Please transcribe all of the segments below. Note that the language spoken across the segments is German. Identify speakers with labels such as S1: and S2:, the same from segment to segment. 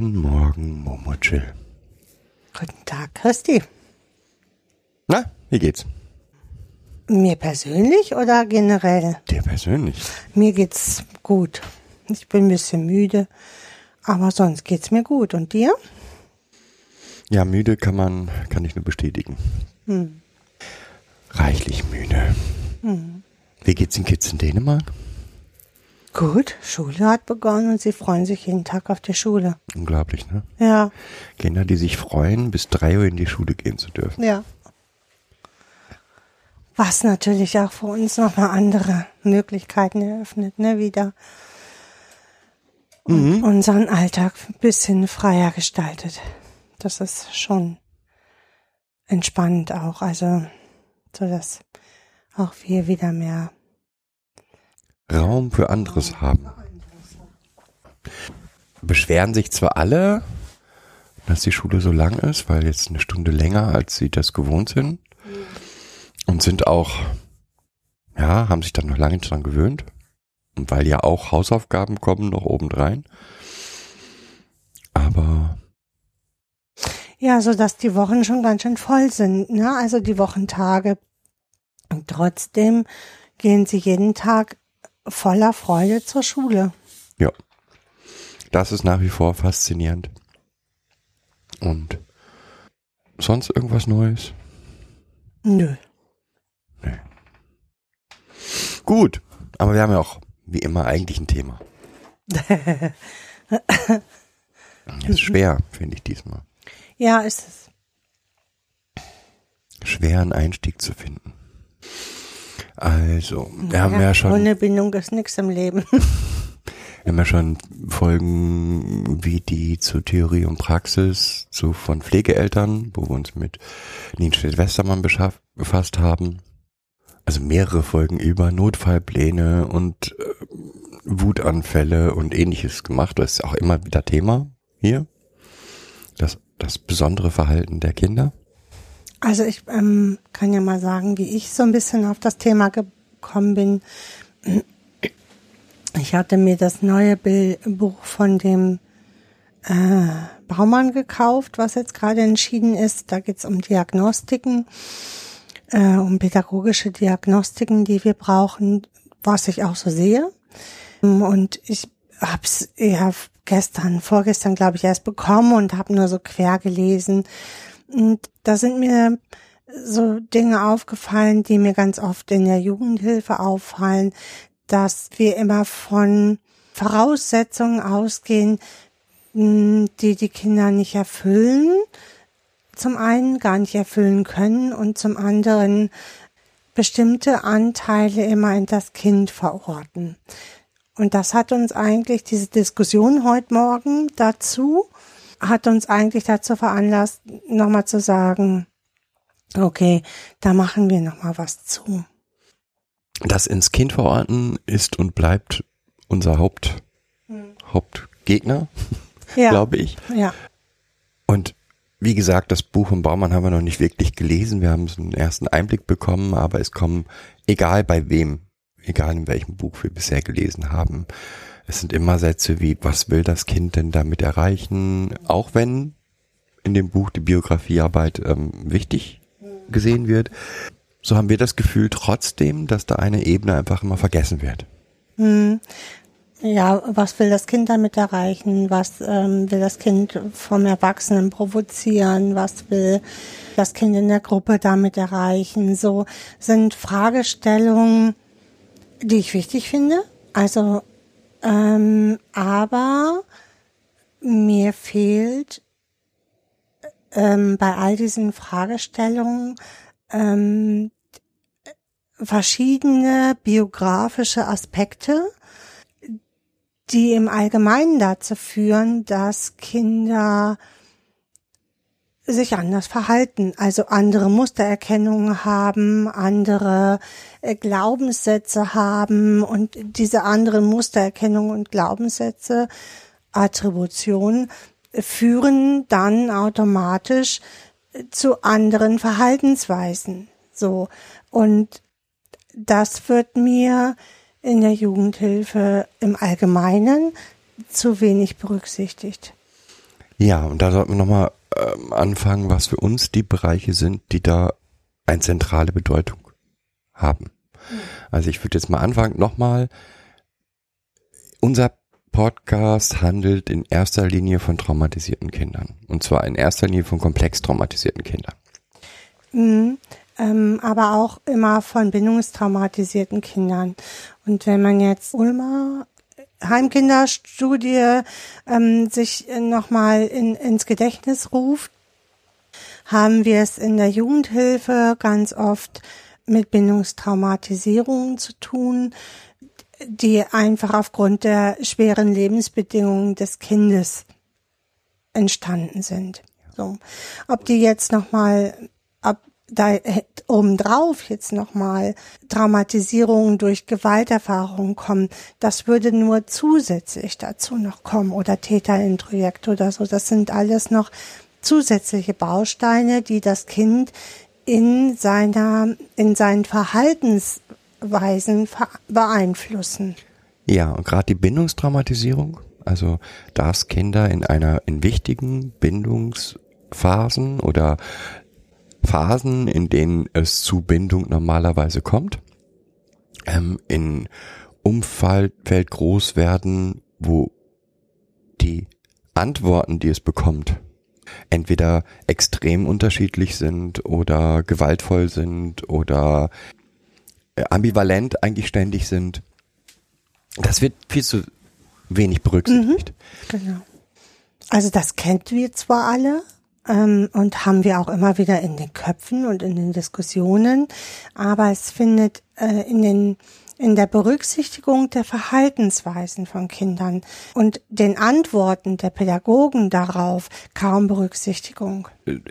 S1: Guten Morgen, Momochill.
S2: Guten Tag, Christi.
S1: Na, wie geht's?
S2: Mir persönlich oder generell?
S1: Dir persönlich?
S2: Mir geht's gut. Ich bin ein bisschen müde, aber sonst geht's mir gut. Und dir?
S1: Ja, müde kann man, kann ich nur bestätigen. Reichlich müde. Wie geht's den Kids in Dänemark?
S2: Gut, Schule hat begonnen und sie freuen sich jeden Tag auf die Schule.
S1: Unglaublich, ne?
S2: Ja,
S1: Kinder, die sich freuen, bis drei Uhr in die Schule gehen zu dürfen.
S2: ja. Was natürlich auch für uns nochmal andere Möglichkeiten eröffnet, ne, wieder. Und unseren Alltag ein bisschen freier gestaltet. Das ist schon entspannend auch, also, so dass auch wir wieder mehr
S1: Raum für anderes haben. Beschweren sich zwar alle, dass die Schule so lang ist, weil jetzt eine Stunde länger, als sie das gewohnt sind. Und sind auch, ja, haben sich dann noch lange dran gewöhnt. Und weil ja auch Hausaufgaben kommen noch obendrein. Aber
S2: Ja, so dass die Wochen schon ganz schön voll sind, ne? Also die Wochentage. Und trotzdem gehen sie jeden Tag voller Freude zur Schule.
S1: ja, das ist nach wie vor faszinierend. Und sonst irgendwas Neues?
S2: Nö.
S1: Gut, aber wir haben ja auch wie immer eigentlich ein Thema. Ist schwer, finde ich diesmal.
S2: Ja, ist es.
S1: Schwer einen Einstieg zu finden. Also, wir haben ja schon, wir
S2: Ohne Bindung ist nichts im Leben.
S1: haben ja schon Folgen wie die zu Theorie und Praxis, zu von Pflegeeltern, wo wir uns mit Nienstedt Westermann befasst haben. Also mehrere Folgen über Notfallpläne und äh, Wutanfälle und ähnliches gemacht. Das ist auch immer wieder Thema hier. Das, das besondere Verhalten der Kinder.
S2: Also ich ähm, kann ja mal sagen, wie ich so ein bisschen auf das Thema gekommen bin. Ich hatte mir das neue Buch von dem äh, Baumann gekauft, was jetzt gerade entschieden ist. Da geht's um Diagnostiken, äh, um pädagogische Diagnostiken, die wir brauchen, was ich auch so sehe. Und ich hab's ja gestern, vorgestern glaube ich erst bekommen und habe nur so quer gelesen. Und da sind mir so Dinge aufgefallen, die mir ganz oft in der Jugendhilfe auffallen, dass wir immer von Voraussetzungen ausgehen, mh, die die Kinder nicht erfüllen. Zum einen gar nicht erfüllen können und zum anderen bestimmte Anteile immer in das Kind verorten. Und das hat uns eigentlich, diese Diskussion heute Morgen dazu, hat uns eigentlich dazu veranlasst, nochmal zu sagen, okay, da machen wir nochmal was zu.
S1: Das ins Kind verorten ist und bleibt unser Haupt, Hauptgegner,
S2: Ja,
S1: glaube ich.
S2: ja,
S1: Und wie gesagt, das Buch von Baumann haben wir noch nicht wirklich gelesen. Wir haben so einen ersten Einblick bekommen, aber es kommen, egal bei wem, egal in welchem Buch wir bisher gelesen haben, es sind immer Sätze wie, was will das Kind denn damit erreichen? Auch wenn in dem Buch die Biografiearbeit ähm, wichtig gesehen wird, so haben wir das Gefühl trotzdem, dass da eine Ebene einfach immer vergessen wird.
S2: ja, was will das Kind damit erreichen? Was ähm, will das Kind vom Erwachsenen provozieren? Was will das Kind in der Gruppe damit erreichen? So sind Fragestellungen, die ich wichtig finde. Also, ähm, aber mir fehlt ähm, bei all diesen Fragestellungen ähm, verschiedene biografische Aspekte, die im Allgemeinen dazu führen, dass Kinder sich anders verhalten, also andere Mustererkennungen haben, andere äh, Glaubenssätze haben und diese anderen Mustererkennungen und Glaubenssätze, Attributionen führen dann automatisch zu anderen Verhaltensweisen. So. Und das wird mir in der Jugendhilfe im Allgemeinen zu wenig berücksichtigt.
S1: Ja, und da sollten wir nochmal ähm, anfangen, was für uns die Bereiche sind, die da eine zentrale Bedeutung haben. Also ich würde jetzt mal anfangen, nochmal, unser Podcast handelt in erster Linie von traumatisierten Kindern. Und zwar in erster Linie von komplex traumatisierten Kindern.
S2: Mhm, ähm, aber auch immer von bindungstraumatisierten Kindern. Und wenn man jetzt Ulmer Heimkinderstudie ähm, sich nochmal in, ins Gedächtnis ruft, haben wir es in der Jugendhilfe ganz oft mit Bindungstraumatisierungen zu tun, die einfach aufgrund der schweren Lebensbedingungen des Kindes entstanden sind. So, ob die jetzt nochmal da obendrauf jetzt nochmal Traumatisierungen durch Gewalterfahrungen kommen, das würde nur zusätzlich dazu noch kommen oder Täterintrojekt oder so. Das sind alles noch zusätzliche Bausteine, die das Kind in seiner, in seinen Verhaltensweisen beeinflussen.
S1: Ja, und gerade die Bindungstraumatisierung, also dass Kinder in einer, in wichtigen Bindungsphasen oder Phasen, in denen es zu Bindung normalerweise kommt, ähm, in Umfeld groß werden, wo die Antworten, die es bekommt, entweder extrem unterschiedlich sind oder gewaltvoll sind oder äh, ambivalent eigentlich ständig sind. Das wird viel zu wenig berücksichtigt.
S2: Mhm, genau. Also das kennt wir zwar alle, und haben wir auch immer wieder in den Köpfen und in den Diskussionen. Aber es findet äh, in den in der Berücksichtigung der Verhaltensweisen von Kindern und den Antworten der Pädagogen darauf kaum Berücksichtigung.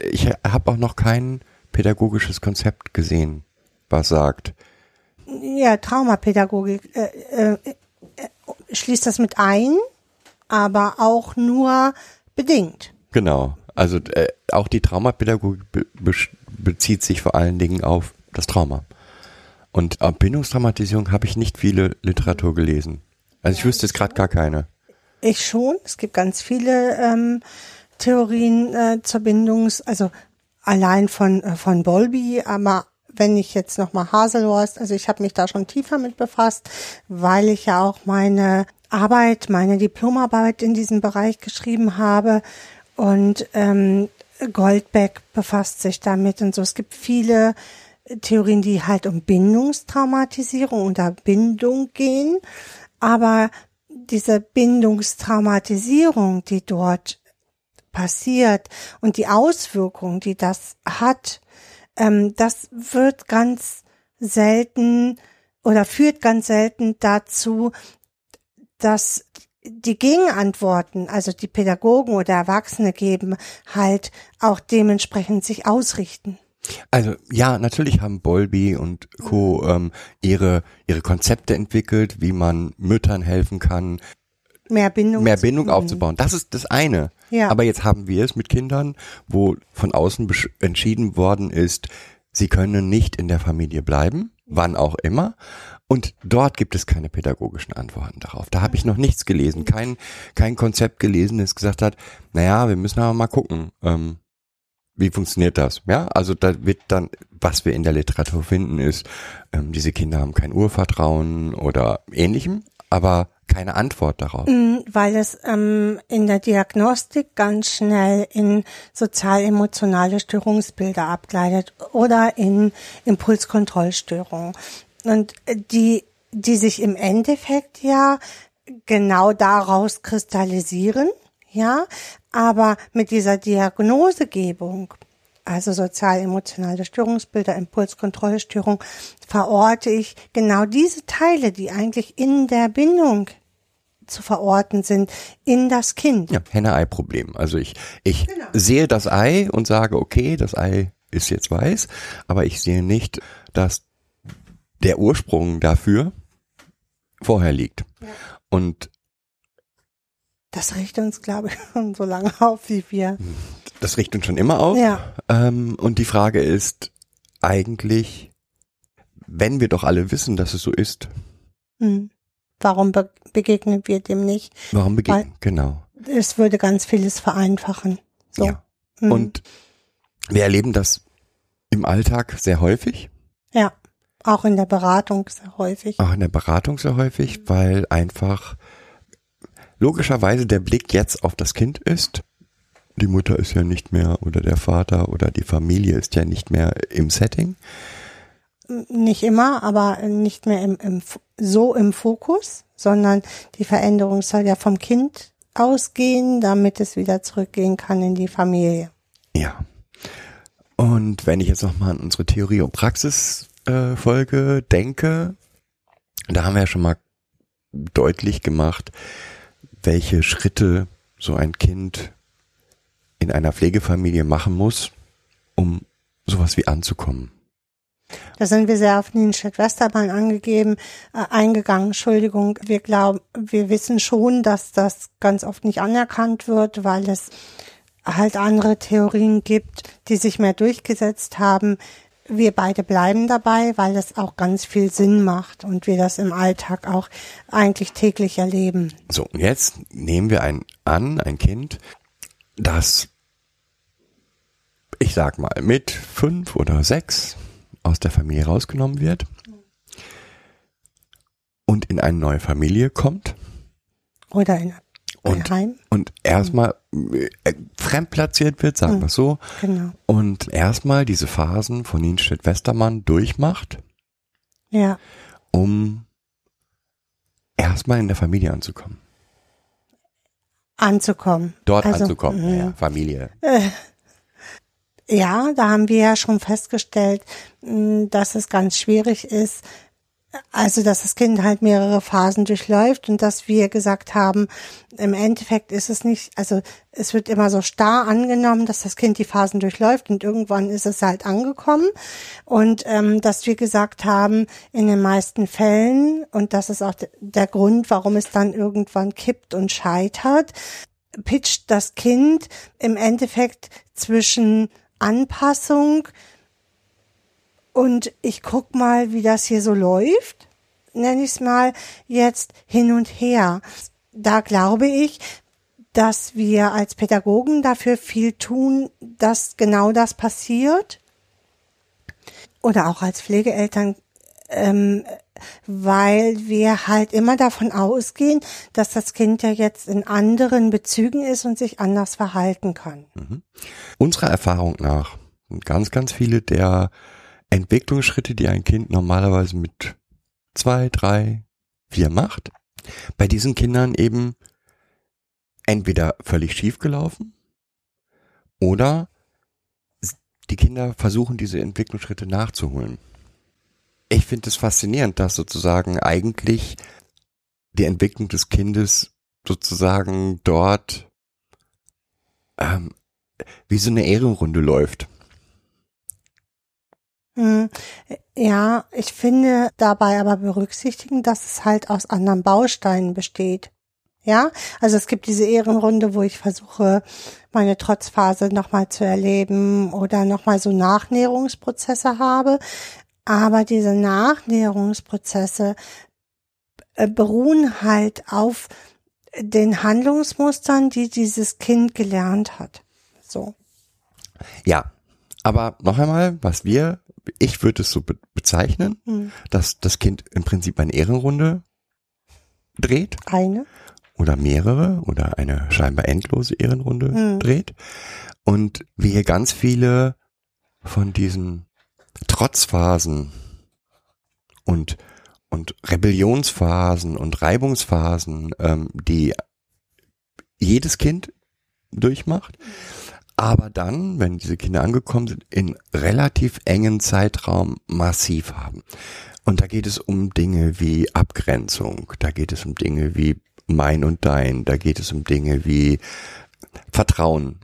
S1: Ich habe auch noch kein pädagogisches Konzept gesehen, was sagt.
S2: Ja, Traumapädagogik äh, äh, äh schließt das mit ein, aber auch nur bedingt.
S1: Genau. Also äh, auch die Traumapädagogik be bezieht sich vor allen Dingen auf das Trauma. Und Bindungstraumatisierung habe ich nicht viele Literatur gelesen. Also ich wüsste jetzt gerade gar keine.
S2: Ich schon. Es gibt ganz viele ähm, Theorien äh, zur Bindungs, also allein von äh, von Bolby, aber wenn ich jetzt nochmal Haselhorst, also ich habe mich da schon tiefer mit befasst, weil ich ja auch meine Arbeit, meine Diplomarbeit in diesem Bereich geschrieben habe und ähm, Goldbeck befasst sich damit und so. Es gibt viele Theorien, die halt um Bindungstraumatisierung oder Bindung gehen. Aber diese Bindungstraumatisierung, die dort passiert und die Auswirkungen, die das hat, ähm, das wird ganz selten oder führt ganz selten dazu, dass die Gegenantworten, also die Pädagogen oder Erwachsene geben, halt auch dementsprechend sich ausrichten.
S1: Also ja, natürlich haben Bolby und Co. Ähm, ihre ihre Konzepte entwickelt, wie man Müttern helfen kann,
S2: mehr Bindung,
S1: mehr Bindung aufzubauen. Das ist das eine. Ja. Aber jetzt haben wir es mit Kindern, wo von außen entschieden worden ist, sie können nicht in der Familie bleiben, wann auch immer. Und dort gibt es keine pädagogischen Antworten darauf. Da habe ich noch nichts gelesen, kein, kein Konzept gelesen, das gesagt hat, naja, wir müssen aber mal gucken, ähm, wie funktioniert das? Ja, also da wird dann, was wir in der Literatur finden, ist, ähm, diese Kinder haben kein Urvertrauen oder ähnlichem, aber keine Antwort darauf.
S2: Mm, weil es ähm, in der Diagnostik ganz schnell in sozial-emotionale Störungsbilder abgleitet oder in Impulskontrollstörungen und die, die sich im Endeffekt ja genau daraus kristallisieren, ja, aber mit dieser Diagnosegebung, also sozial-emotionale Störungsbilder, Impulskontrollstörung, verorte ich genau diese Teile, die eigentlich in der Bindung zu verorten sind in das Kind.
S1: Ja, Henne-Ei-Problem. Also ich, ich sehe das Ei und sage, okay, das Ei ist jetzt weiß, aber ich sehe nicht, dass der Ursprung dafür vorher liegt. Und
S2: Das riecht uns, glaube ich, schon so lange auf, wie wir.
S1: das riecht uns schon immer auf.
S2: Ja.
S1: Ähm, und die Frage ist eigentlich, wenn wir doch alle wissen, dass es so ist,
S2: Hm. Warum be begegnen wir dem nicht?
S1: warum begegnen? Genau.
S2: Es würde ganz vieles vereinfachen. So.
S1: Ja.
S2: Mhm.
S1: Und wir erleben das im Alltag sehr häufig,
S2: ja. Auch in der Beratung sehr häufig.
S1: auch in der Beratung sehr häufig, weil einfach logischerweise der Blick jetzt auf das Kind ist. Die Mutter ist ja nicht mehr oder der Vater oder die Familie ist ja nicht mehr im Setting.
S2: Nicht immer, aber nicht mehr im, im, so im Fokus, sondern die Veränderung soll ja vom Kind ausgehen, damit es wieder zurückgehen kann in die Familie.
S1: Ja. Und wenn ich jetzt nochmal an unsere Theorie- und Praxis-Folge denke, da haben wir ja schon mal deutlich gemacht, welche Schritte so ein Kind in einer Pflegefamilie machen muss, um sowas wie anzukommen.
S2: Da sind wir sehr auf den Westerbahn angegeben, äh, eingegangen. Entschuldigung, wir glauben, wir wissen schon, dass das ganz oft nicht anerkannt wird, weil es halt andere Theorien gibt, die sich mehr durchgesetzt haben. Wir beide bleiben dabei, weil es auch ganz viel Sinn macht und wir das im Alltag auch eigentlich täglich erleben.
S1: So, und jetzt nehmen wir ein an, ein Kind, das, ich sag mal, mit fünf oder sechs aus der Familie rausgenommen wird und in eine neue Familie kommt
S2: Oder in
S1: und, und erstmal äh, fremdplatziert wird, sagen wir es so,
S2: Genau.
S1: und erstmal diese Phasen von Nienstedt-Westermann durchmacht,
S2: Ja.
S1: um erstmal in der Familie anzukommen.
S2: Anzukommen.
S1: Dort
S2: Also,
S1: anzukommen,
S2: mhm.
S1: ja, Familie.
S2: Ja, da haben wir ja schon festgestellt, mh, dass es ganz schwierig ist, also dass das Kind halt mehrere Phasen durchläuft und dass wir gesagt haben, im Endeffekt ist es nicht, also es wird immer so starr angenommen, dass das Kind die Phasen durchläuft und irgendwann ist es halt angekommen. Und ähm, dass wir gesagt haben, in den meisten Fällen und das ist auch de- der Grund, warum es dann irgendwann kippt und scheitert, pitcht das Kind im Endeffekt zwischen Anpassung und ich guck mal, wie das hier so läuft, nenne ich es mal jetzt hin und her. Da glaube ich, dass wir als Pädagogen dafür viel tun, dass genau das passiert. Oder auch als Pflegeeltern, ähm, weil wir halt immer davon ausgehen, dass das Kind ja jetzt in anderen Bezügen ist und sich anders verhalten kann.
S1: Unserer Erfahrung nach ganz, ganz viele der Entwicklungsschritte, die ein Kind normalerweise mit zwei, drei, vier macht, bei diesen Kindern eben entweder völlig schief gelaufen oder die Kinder versuchen, diese Entwicklungsschritte nachzuholen. Ich finde es faszinierend, dass sozusagen eigentlich die Entwicklung des Kindes sozusagen dort ähm, wie so eine Ehrenrunde läuft.
S2: Hm, Ja, ich finde dabei aber berücksichtigen, dass es halt aus anderen Bausteinen besteht. Ja, also es gibt diese Ehrenrunde, wo ich versuche, meine Trotzphase nochmal zu erleben oder nochmal so Nachnäherungsprozesse habe. Aber diese Nachnäherungsprozesse äh, beruhen halt auf den Handlungsmustern, die dieses Kind gelernt hat. So.
S1: Ja, aber noch einmal, was wir, ich würde es so be bezeichnen,
S2: Hm.
S1: dass das Kind im Prinzip eine Ehrenrunde dreht
S2: Eine.
S1: oder mehrere oder eine scheinbar endlose Ehrenrunde
S2: Hm.
S1: dreht und wir hier ganz viele von diesen Trotzphasen und und Rebellionsphasen und Reibungsphasen, ähm, die jedes Kind durchmacht, aber dann, wenn diese Kinder angekommen sind, in relativ engen Zeitraum massiv haben. Und da geht es um Dinge wie Abgrenzung, da geht es um Dinge wie mein und dein. Da geht es um Dinge wie Vertrauen,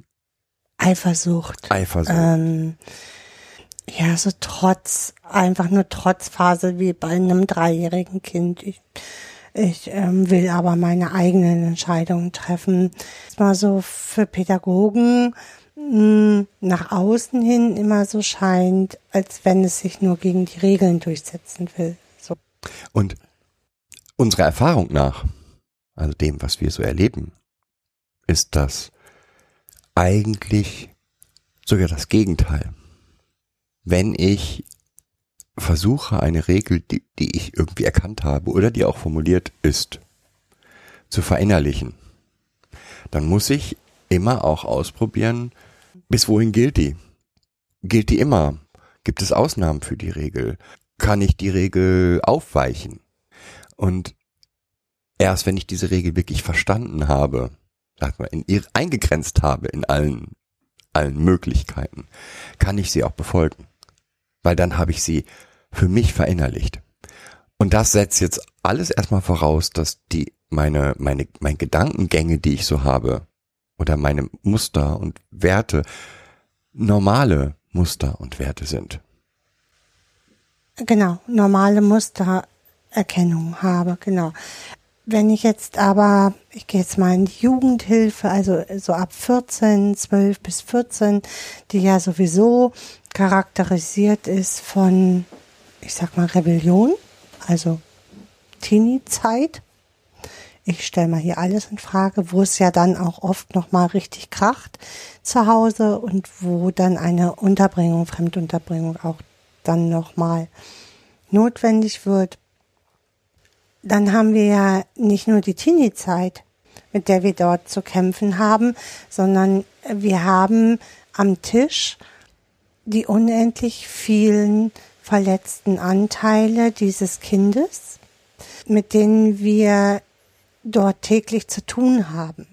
S2: Eifersucht.
S1: Eifersucht.
S2: Ähm, ja, so Trotz, einfach nur Trotzphase wie bei einem dreijährigen Kind. Ich, ich ähm, will aber meine eigenen Entscheidungen treffen. Das mal so für Pädagogen mh, nach außen hin immer so scheint, als wenn es sich nur gegen die Regeln durchsetzen will. So.
S1: Und unserer Erfahrung nach, also dem, was wir so erleben, ist das eigentlich sogar das Gegenteil. Wenn ich versuche, eine Regel, die, die ich irgendwie erkannt habe oder die auch formuliert ist, zu verinnerlichen, dann muss ich immer auch ausprobieren, bis wohin gilt die? Gilt die immer? Gibt es Ausnahmen für die Regel? Kann ich die Regel aufweichen? Und erst wenn ich diese Regel wirklich verstanden habe, sag mal, in ihr eingegrenzt habe in allen, allen Möglichkeiten, kann ich sie auch befolgen. Weil dann habe ich sie für mich verinnerlicht. Und das setzt jetzt alles erstmal voraus, dass die, meine, meine, meine Gedankengänge, die ich so habe, oder meine Muster und Werte, normale Muster und Werte sind.
S2: Genau, normale Mustererkennung habe, genau. Wenn ich jetzt aber, ich gehe jetzt mal in die Jugendhilfe, also so ab 14, 12 bis 14, die ja sowieso charakterisiert ist von, ich sag mal, Rebellion, also Teenie-Zeit. Ich stelle mal hier alles in Frage, wo es ja dann auch oft nochmal richtig kracht zu Hause und wo dann eine Unterbringung, Fremdunterbringung auch dann nochmal notwendig wird. Dann haben wir ja nicht nur die Teenie-Zeit, mit der wir dort zu kämpfen haben, sondern wir haben am Tisch die unendlich vielen verletzten Anteile dieses Kindes, mit denen wir dort täglich zu tun haben.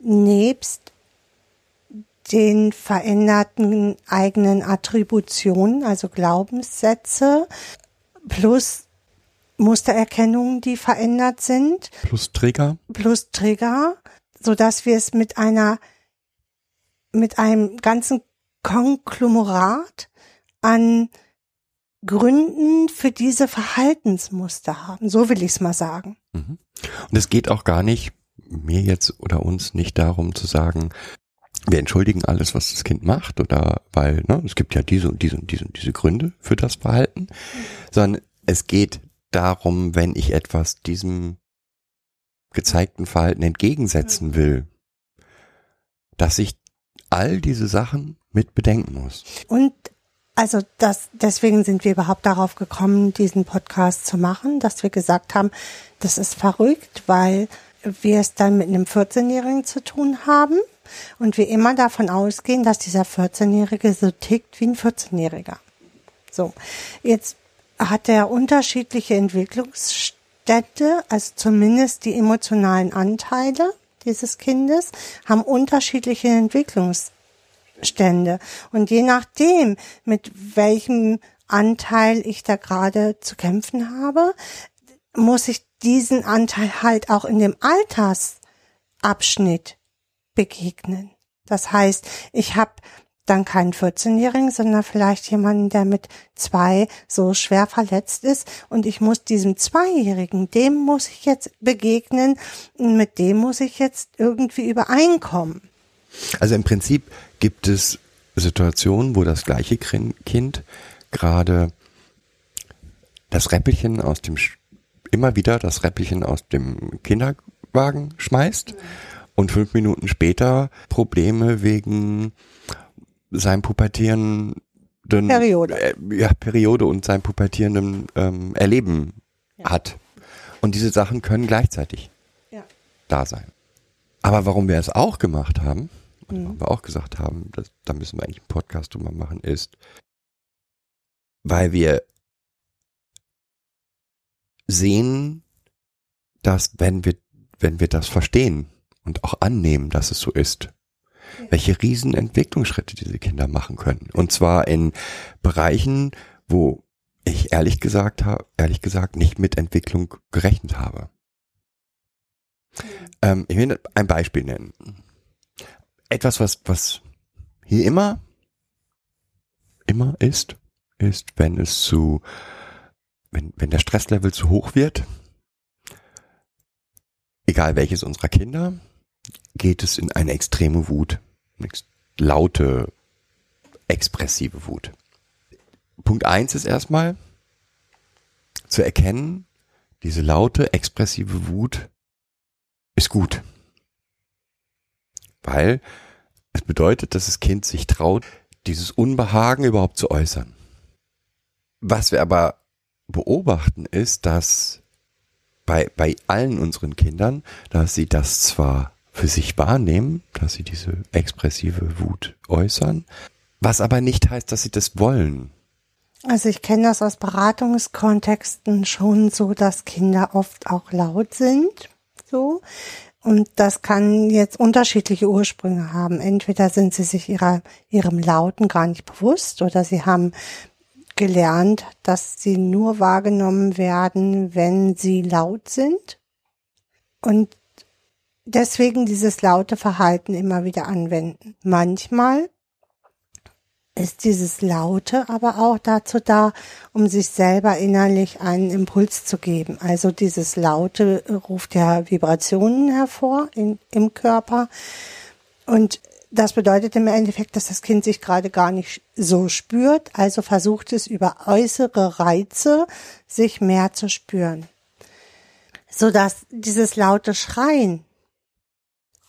S2: Nebst den veränderten eigenen Attributionen, also Glaubenssätze, plus Mustererkennung, die verändert sind.
S1: Plus Trigger.
S2: Plus Trigger, so dass wir es mit einer, mit einem ganzen Konglomerat an Gründen für diese Verhaltensmuster haben. So will ich es mal sagen.
S1: Mhm. Und es geht auch gar nicht, mir jetzt oder uns nicht darum zu sagen, wir entschuldigen alles, was das Kind macht oder weil, ne, es gibt ja diese und diese und diese und diese Gründe für das Verhalten, sondern es geht darum, wenn ich etwas diesem gezeigten Verhalten entgegensetzen will, dass ich all diese Sachen mit bedenken muss.
S2: Und also das, deswegen sind wir überhaupt darauf gekommen, diesen Podcast zu machen, dass wir gesagt haben, das ist verrückt, weil wir es dann mit einem 14-Jährigen zu tun haben und wir immer davon ausgehen, dass dieser 14-Jährige so tickt wie ein 14-Jähriger. So, jetzt hat er unterschiedliche Entwicklungsstätte, also zumindest die emotionalen Anteile dieses Kindes haben unterschiedliche Entwicklungsstände. Und je nachdem, mit welchem Anteil ich da gerade zu kämpfen habe, muss ich diesen Anteil halt auch in dem Altersabschnitt begegnen. Das heißt, ich habe dann keinen 14-Jährigen, sondern vielleicht jemanden, der mit zwei so schwer verletzt ist. Und ich muss diesem Zweijährigen, dem muss ich jetzt begegnen, mit dem muss ich jetzt irgendwie übereinkommen.
S1: Also im Prinzip gibt es Situationen, wo das gleiche Kind gerade das Räppelchen aus dem, immer wieder das Räppelchen aus dem Kinderwagen schmeißt und fünf Minuten später Probleme wegen seinem pubertierenden
S2: Periode.
S1: Äh, ja, Periode und seinem pubertierenden ähm, Erleben ja. hat. Und diese Sachen können gleichzeitig ja. da sein. Aber warum wir es auch gemacht haben, mhm. wir auch gesagt haben, dass, da müssen wir eigentlich einen Podcast drüber machen, ist, weil wir sehen, dass wenn wir, wenn wir das verstehen und auch annehmen, dass es so ist, welche riesen Entwicklungsschritte diese Kinder machen können. Und zwar in Bereichen, wo ich ehrlich gesagt habe, ehrlich gesagt nicht mit Entwicklung gerechnet habe. Ähm, ich will ein Beispiel nennen. Etwas, was, was hier immer, immer ist, ist, wenn es zu, wenn, wenn der Stresslevel zu hoch wird, egal welches unserer Kinder, geht es in eine extreme Wut, eine laute, expressive Wut. Punkt eins ist erstmal zu erkennen, diese laute, expressive Wut ist gut. Weil es bedeutet, dass das Kind sich traut, dieses Unbehagen überhaupt zu äußern. Was wir aber beobachten ist, dass bei, bei allen unseren Kindern, dass sie das zwar für sich wahrnehmen, dass sie diese expressive Wut äußern, was aber nicht heißt, dass sie das wollen.
S2: Also ich kenne das aus Beratungskontexten schon so, dass Kinder oft auch laut sind, so. Und das kann jetzt unterschiedliche Ursprünge haben. Entweder sind sie sich ihrer, ihrem Lauten gar nicht bewusst oder sie haben gelernt, dass sie nur wahrgenommen werden, wenn sie laut sind. Und deswegen dieses laute Verhalten immer wieder anwenden. Manchmal ist dieses Laute aber auch dazu da, um sich selber innerlich einen Impuls zu geben. Also dieses Laute ruft ja Vibrationen hervor in, im Körper. Und das bedeutet im Endeffekt, dass das Kind sich gerade gar nicht so spürt, also versucht es über äußere Reize sich mehr zu spüren. Sodass dieses laute Schreien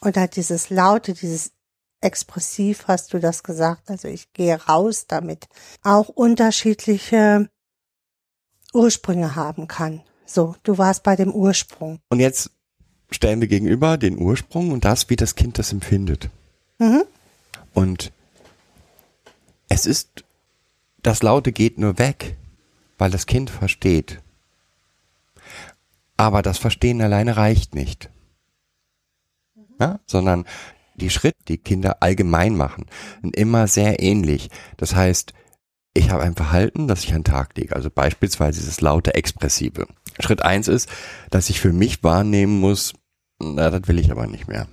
S2: oder dieses laute, dieses expressiv hast du das gesagt, also ich gehe raus damit, auch unterschiedliche Ursprünge haben kann. So, du warst bei dem Ursprung.
S1: Und jetzt stellen wir gegenüber den Ursprung und das, wie das Kind das empfindet. Mhm. Und es ist, das Laute geht nur weg, weil das Kind versteht. Aber das Verstehen alleine reicht nicht. Ja, sondern die Schritte, die Kinder allgemein machen, sind immer sehr ähnlich. Das heißt, ich habe ein Verhalten, das ich an den Tag lege. Also beispielsweise dieses laute Expressive. Schritt eins ist, dass ich für mich wahrnehmen muss, na, das will ich aber nicht mehr.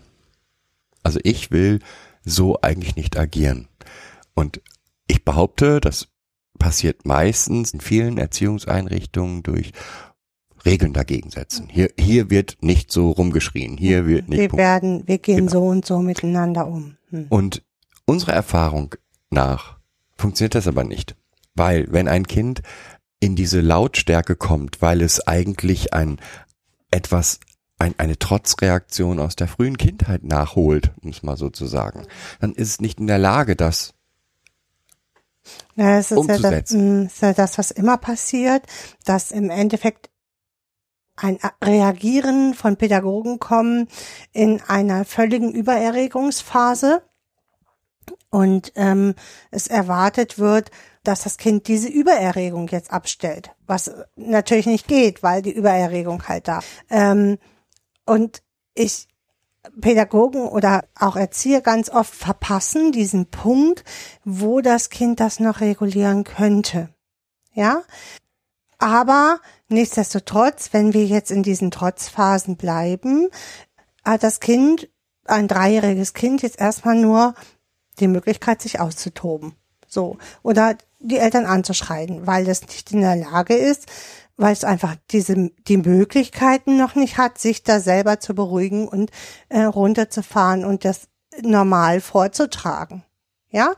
S1: Also ich will so eigentlich nicht agieren. Und ich behaupte, das passiert meistens in vielen Erziehungseinrichtungen durch Regeln dagegen setzen. Hier, hier wird nicht so rumgeschrien, hier wird nicht.
S2: Wir werden, wir gehen genau. so und so miteinander um.
S1: Hm. Und unserer Erfahrung nach funktioniert das aber nicht. Weil wenn ein Kind in diese Lautstärke kommt, weil es eigentlich ein etwas ein, eine Trotzreaktion aus der frühen Kindheit nachholt, um es mal so zu sagen, dann ist es nicht in der Lage, das
S2: ja, es ist ja das, hm, ist ja das, was immer passiert, dass im Endeffekt ein Reagieren von Pädagogen kommen in einer völligen Übererregungsphase und ähm, es erwartet wird, dass das Kind diese Übererregung jetzt abstellt, was natürlich nicht geht, weil die Übererregung halt da. Ähm, und ich Pädagogen oder auch Erzieher ganz oft verpassen diesen Punkt, wo das Kind das noch regulieren könnte. Ja, aber nichtsdestotrotz, wenn wir jetzt in diesen Trotzphasen bleiben, hat das Kind, ein dreijähriges Kind, jetzt erstmal nur die Möglichkeit, sich auszutoben. So. Oder die Eltern anzuschreien, weil es nicht in der Lage ist, weil es einfach diese, die Möglichkeiten noch nicht hat, sich da selber zu beruhigen und äh, runterzufahren und das normal vorzutragen. Ja,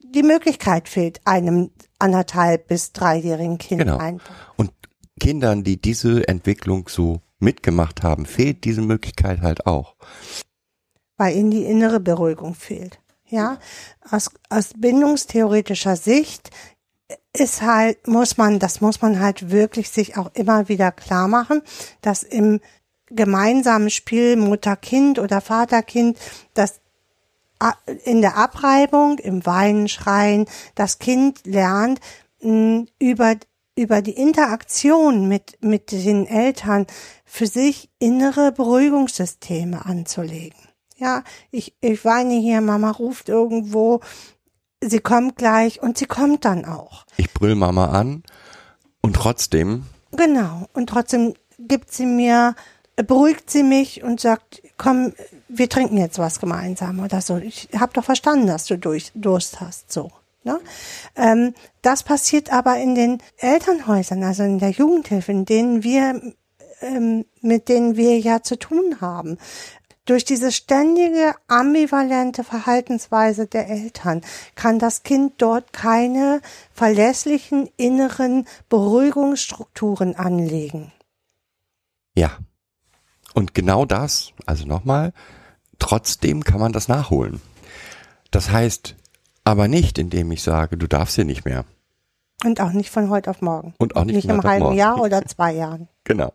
S2: die Möglichkeit fehlt einem anderthalb bis dreijährigen Kind
S1: genau. einfach. Und Kindern, die diese Entwicklung so mitgemacht haben, fehlt diese Möglichkeit halt auch.
S2: Weil ihnen die innere Beruhigung fehlt. Ja, aus, aus bindungstheoretischer Sicht ist halt, muss man, das muss man halt wirklich sich auch immer wieder klar machen, dass im gemeinsamen Spiel Mutter-Kind oder Vater-Kind, dass in der Abreibung, im Weinen, Schreien, das Kind lernt über über die Interaktion mit mit den Eltern für sich innere Beruhigungssysteme anzulegen. Ja, ich ich weine hier, Mama ruft irgendwo, sie kommt gleich und sie kommt dann auch.
S1: Ich brüll Mama an und trotzdem.
S2: Genau und trotzdem gibt sie mir beruhigt sie mich und sagt, komm, wir trinken jetzt was gemeinsam oder so. Ich habe doch verstanden, dass du durch, Durst hast, so. Ne? Ähm, das passiert aber in den Elternhäusern, also in der Jugendhilfe, in denen wir, ähm, mit denen wir ja zu tun haben. Durch diese ständige ambivalente Verhaltensweise der Eltern kann das Kind dort keine verlässlichen inneren Beruhigungsstrukturen anlegen.
S1: Ja. Und genau das, also nochmal, trotzdem kann man das nachholen. Das heißt, aber nicht, indem ich sage, du darfst hier nicht mehr.
S2: Und auch nicht von heute auf morgen.
S1: Und auch nicht,
S2: nicht
S1: von
S2: im halben. Jahr oder zwei Jahren.
S1: Genau.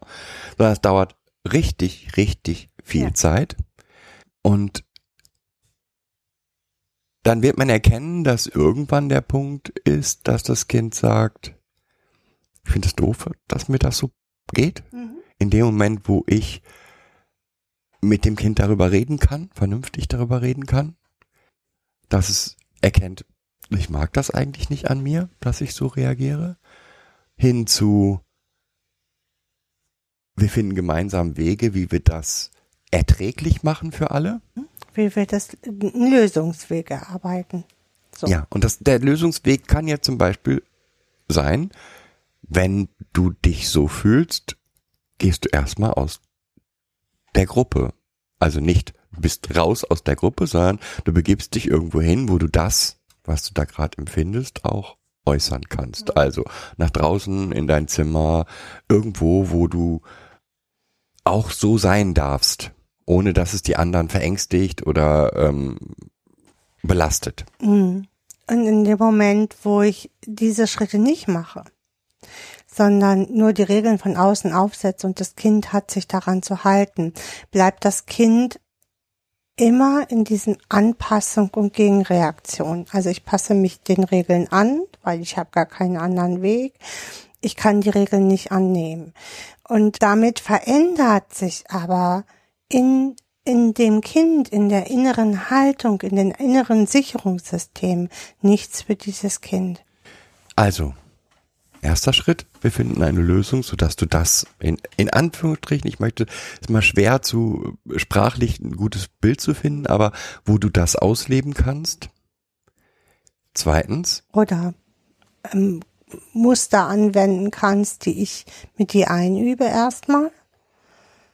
S1: Sondern es dauert richtig, richtig viel
S2: Ja.
S1: Zeit. Und dann wird man erkennen, dass irgendwann der Punkt ist, dass das Kind sagt, ich finde es doof, dass mir das so geht. In dem Moment, wo ich mit dem Kind darüber reden kann, vernünftig darüber reden kann, dass es erkennt, ich mag das eigentlich nicht an mir, dass ich so reagiere, hin zu, wir finden gemeinsam Wege, wie wir das erträglich machen für alle.
S2: Wie wir das einen Lösungsweg erarbeiten. So.
S1: Ja, und das, der Lösungsweg kann ja zum Beispiel sein, wenn du dich so fühlst, gehst du erstmal aus der Gruppe. Also nicht bist raus aus der Gruppe, sondern du begibst dich irgendwo hin, wo du das, was du da gerade empfindest, auch äußern kannst. Also nach draußen in dein Zimmer, irgendwo, wo du auch so sein darfst, ohne dass es die anderen verängstigt oder ähm, belastet.
S2: Mhm. Und in dem Moment, wo ich diese Schritte nicht mache, sondern nur die Regeln von außen aufsetze und das Kind hat sich daran zu halten, bleibt das Kind immer in diesen Anpassung und Gegenreaktion. Also ich passe mich den Regeln an, weil ich habe gar keinen anderen Weg. Ich kann die Regeln nicht annehmen. Und damit verändert sich aber in in dem Kind, in der inneren Haltung, in den inneren Sicherungssystem nichts für dieses Kind.
S1: Also, erster Schritt, wir finden eine Lösung, sodass du das in, in Anführungsstrichen, ich möchte, ist mal schwer zu sprachlich ein gutes Bild zu finden, aber wo du das ausleben kannst. Zweitens,
S2: Oder ähm, Muster anwenden kannst, die ich mit dir einübe erstmal.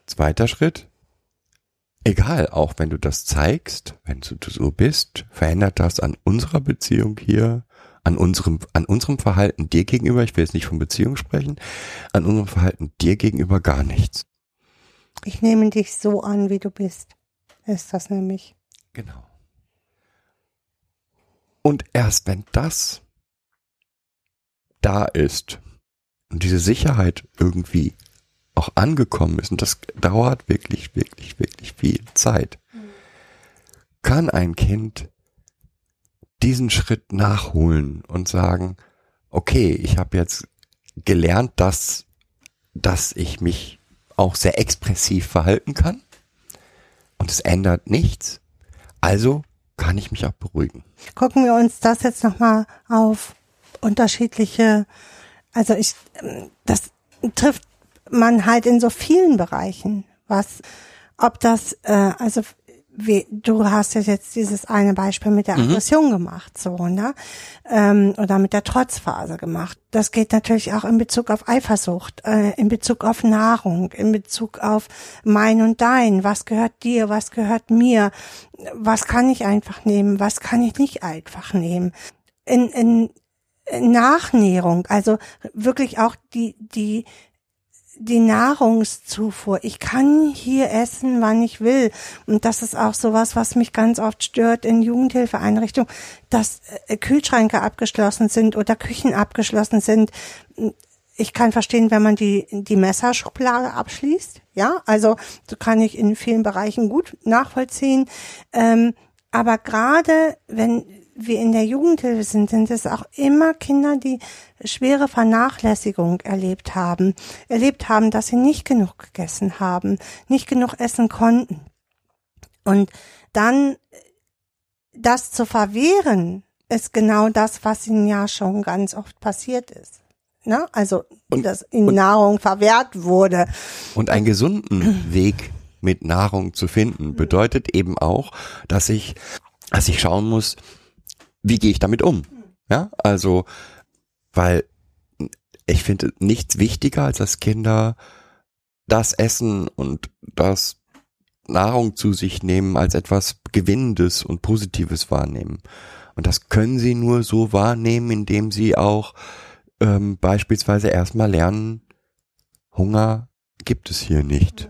S1: zweiter Schritt, egal, auch wenn du das zeigst, wenn du so bist, verändert das an unserer Beziehung hier, an unserem, an unserem Verhalten dir gegenüber, ich will jetzt nicht von Beziehung sprechen, an unserem Verhalten dir gegenüber gar nichts.
S2: Ich nehme dich so an, wie du bist. Ist das nämlich.
S1: Genau. Und erst wenn das da ist und diese Sicherheit irgendwie auch angekommen ist, und das dauert wirklich, wirklich, wirklich viel Zeit, kann ein Kind diesen Schritt nachholen und sagen, okay, ich habe jetzt gelernt, dass, dass ich mich auch sehr expressiv verhalten kann und es ändert nichts. Also kann ich mich auch beruhigen.
S2: Gucken wir uns das jetzt nochmal auf unterschiedliche, also ich, das trifft man halt in so vielen Bereichen, was, ob das, äh, also wie, du hast ja jetzt dieses eine Beispiel mit der Aggression gemacht, so, ne? Ähm, oder mit der Trotzphase gemacht. Das geht natürlich auch in Bezug auf Eifersucht, äh, in Bezug auf Nahrung, in Bezug auf mein und dein. Was gehört dir, was gehört mir? Was kann ich einfach nehmen, was kann ich nicht einfach nehmen? In, in Nachnährung, also wirklich auch die, die, die Nahrungszufuhr. Ich kann hier essen, wann ich will. Und das ist auch sowas, was mich ganz oft stört in Jugendhilfeeinrichtungen, dass äh, Kühlschränke abgeschlossen sind oder Küchen abgeschlossen sind. Ich kann verstehen, wenn man die, die Messerschublade abschließt. Ja, also so kann ich in vielen Bereichen gut nachvollziehen. Ähm, aber gerade wenn wir in der Jugendhilfe sind, sind es auch immer Kinder, die schwere Vernachlässigung erlebt haben, erlebt haben, dass sie nicht genug gegessen haben, nicht genug essen konnten. Und dann das zu verwehren, ist genau das, was ihnen ja schon ganz oft passiert ist. ne? Also,
S1: Und-
S2: dass ihnen
S1: und-
S2: Nahrung verwehrt wurde.
S1: Und einen gesunden Weg mit Nahrung zu finden, bedeutet eben auch, dass ich, dass ich schauen muss, wie gehe ich damit um? Ja, also, weil ich finde nichts wichtiger, als dass Kinder das Essen und das Nahrung zu sich nehmen als etwas Gewinnendes und Positives wahrnehmen. Und das können sie nur so wahrnehmen, indem sie auch ähm, beispielsweise erstmal lernen, Hunger gibt es hier nicht.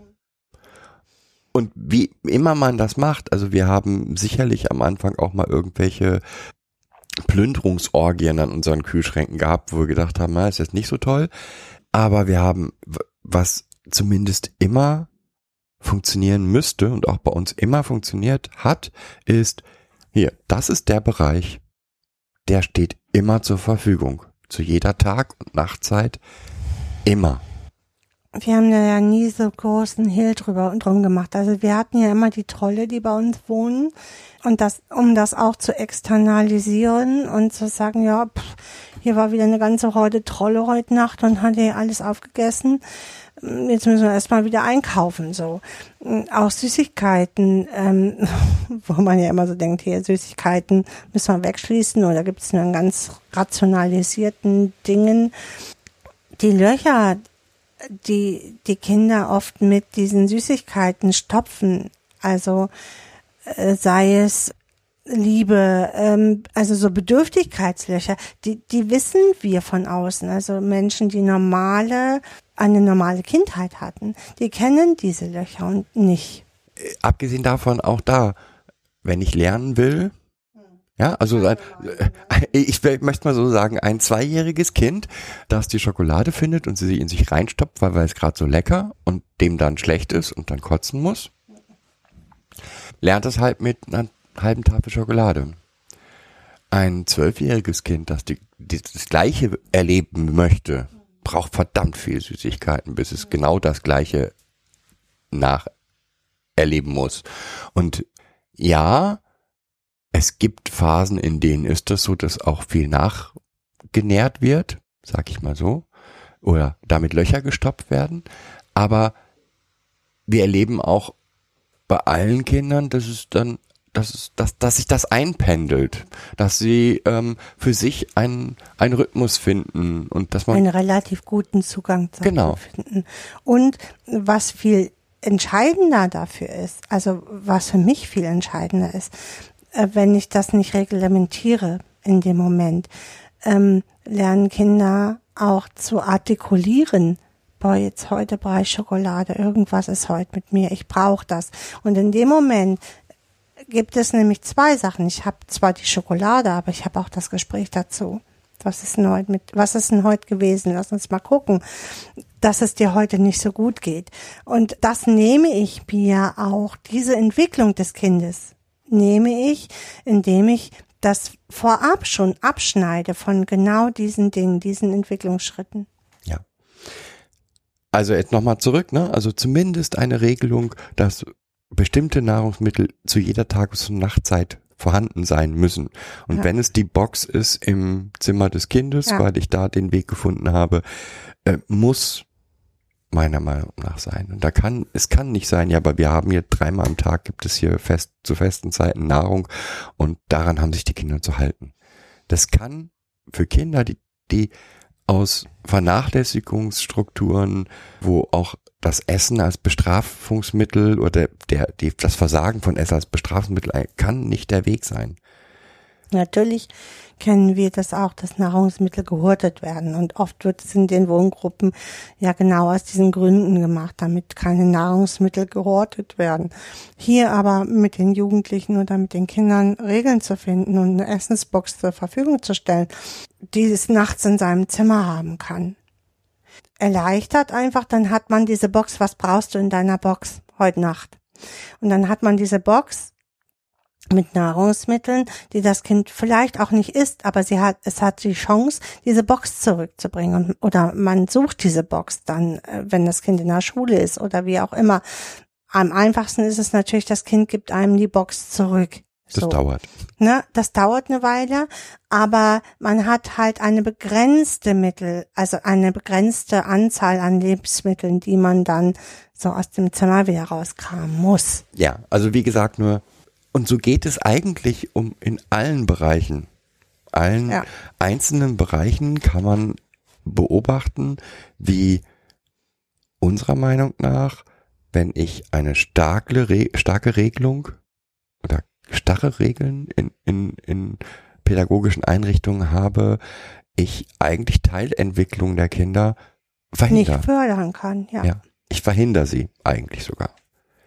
S1: Und wie immer man das macht, also wir haben sicherlich am Anfang auch mal irgendwelche Plünderungsorgien an unseren Kühlschränken gehabt, wo wir gedacht haben, na, ist jetzt nicht so toll. Aber wir haben, was zumindest immer funktionieren müsste und auch bei uns immer funktioniert hat, ist, hier, das ist der Bereich, der steht immer zur Verfügung. Zu jeder Tag- und Nachtzeit. Immer.
S2: Wir haben ja nie so großen Hehl drüber und drum gemacht. Also wir hatten ja immer die Trolle, die bei uns wohnen. Und das, um das auch zu externalisieren und zu sagen, ja, pff, hier war wieder eine ganze Horde Trolle heute Nacht und hat hier alles aufgegessen. Jetzt müssen wir erstmal wieder einkaufen, so. Auch Süßigkeiten, ähm, wo man ja immer so denkt, hier Süßigkeiten müssen wir wegschließen oder gibt es nur in ganz rationalisierten Dingen. Die Löcher, die die Kinder oft mit diesen Süßigkeiten stopfen, also äh, sei es Liebe, ähm, also so Bedürftigkeitslöcher, die, die wissen wir von außen. Also Menschen, die normale, eine normale Kindheit hatten, die kennen diese Löcher und nicht.
S1: abgesehen davon auch da, wenn ich lernen will, ja, also ein, äh, ich möchte mal so sagen, ein zweijähriges Kind, das die Schokolade findet und sie in sich reinstopft, weil, es gerade so lecker und dem dann schlecht ist und dann kotzen muss, lernt es halt mit einer halben Tafel Schokolade. Ein zwölfjähriges Kind, das die, die, das Gleiche erleben möchte, braucht verdammt viel Süßigkeiten, bis es genau das Gleiche nacherleben muss. Und ja, es gibt Phasen, in denen ist das so, dass auch viel nachgenährt wird, sag ich mal so, oder damit Löcher gestopft werden. Aber wir erleben auch bei allen Kindern, dass es dann, dass es, dass, dass sich das einpendelt, dass sie ähm, für sich einen, einen Rhythmus finden und dass man
S2: einen relativ guten Zugang zu
S1: Genau.
S2: finden. Und was viel entscheidender dafür ist, also was für mich viel entscheidender ist, äh, wenn ich das nicht reglementiere in dem Moment, ähm, lernen Kinder auch zu artikulieren. Boah, jetzt heute brauche ich Schokolade, irgendwas ist heute mit mir, ich brauche das. Und in dem Moment gibt es nämlich zwei Sachen. Ich habe zwar die Schokolade, aber ich habe auch das Gespräch dazu. Was ist denn heute mit, was ist denn heute gewesen? Lass uns mal gucken, dass es dir heute nicht so gut geht. Und das nehme ich mir auch, diese Entwicklung des Kindes nehme ich, indem ich das vorab schon abschneide von genau diesen Dingen, diesen Entwicklungsschritten.
S1: Ja. Also jetzt nochmal zurück, ne? Also zumindest eine Regelung, dass bestimmte Nahrungsmittel zu jeder Tages- und Nachtzeit vorhanden sein müssen. Und
S2: Ja.
S1: wenn es die Box ist im Zimmer des Kindes,
S2: Ja.
S1: weil ich da den Weg gefunden habe, äh, muss meiner Meinung nach sein. Und da kann, es kann nicht sein, ja, aber wir haben hier dreimal am Tag gibt es hier fest, zu festen Zeiten Nahrung und daran haben sich die Kinder zu halten. Das kann für Kinder, die, die aus Vernachlässigungsstrukturen, wo auch das Essen als Bestrafungsmittel oder der, die, das Versagen von Essen als Bestrafungsmittel ein- kann nicht der Weg sein.
S2: Natürlich kennen wir das auch, dass Nahrungsmittel gehortet werden. Und oft wird es in den Wohngruppen ja genau aus diesen Gründen gemacht, damit keine Nahrungsmittel gehortet werden. Hier aber mit den Jugendlichen oder mit den Kindern Regeln zu finden und eine Essensbox zur Verfügung zu stellen, die es nachts in seinem Zimmer haben kann. Erleichtert einfach, dann hat man diese Box, was brauchst du in deiner Box heute Nacht? Und dann hat man diese Box mit Nahrungsmitteln, die das Kind vielleicht auch nicht isst, aber sie hat, es hat die Chance, diese Box zurückzubringen. Und, oder man sucht diese Box dann, äh, wenn das Kind in der Schule ist oder wie auch immer. Am einfachsten ist es natürlich, das Kind gibt einem die Box zurück.
S1: Das
S2: So.
S1: dauert.
S2: Ne, das dauert eine Weile, aber man hat halt eine begrenzte Mittel, also eine begrenzte Anzahl an Lebensmitteln, die man dann so aus dem Zimmer wieder rauskramen muss.
S1: Ja, also wie gesagt, nur, und so geht es eigentlich um in allen Bereichen. Allen
S2: Ja.
S1: einzelnen Bereichen kann man beobachten, wie unserer Meinung nach, wenn ich eine starke, starke Regelung oder starre Regeln in, in, in pädagogischen Einrichtungen habe, ich eigentlich Teilentwicklung der Kinder verhindere.
S2: Nicht fördern kann, ja.
S1: Ja, ich verhindere sie eigentlich sogar.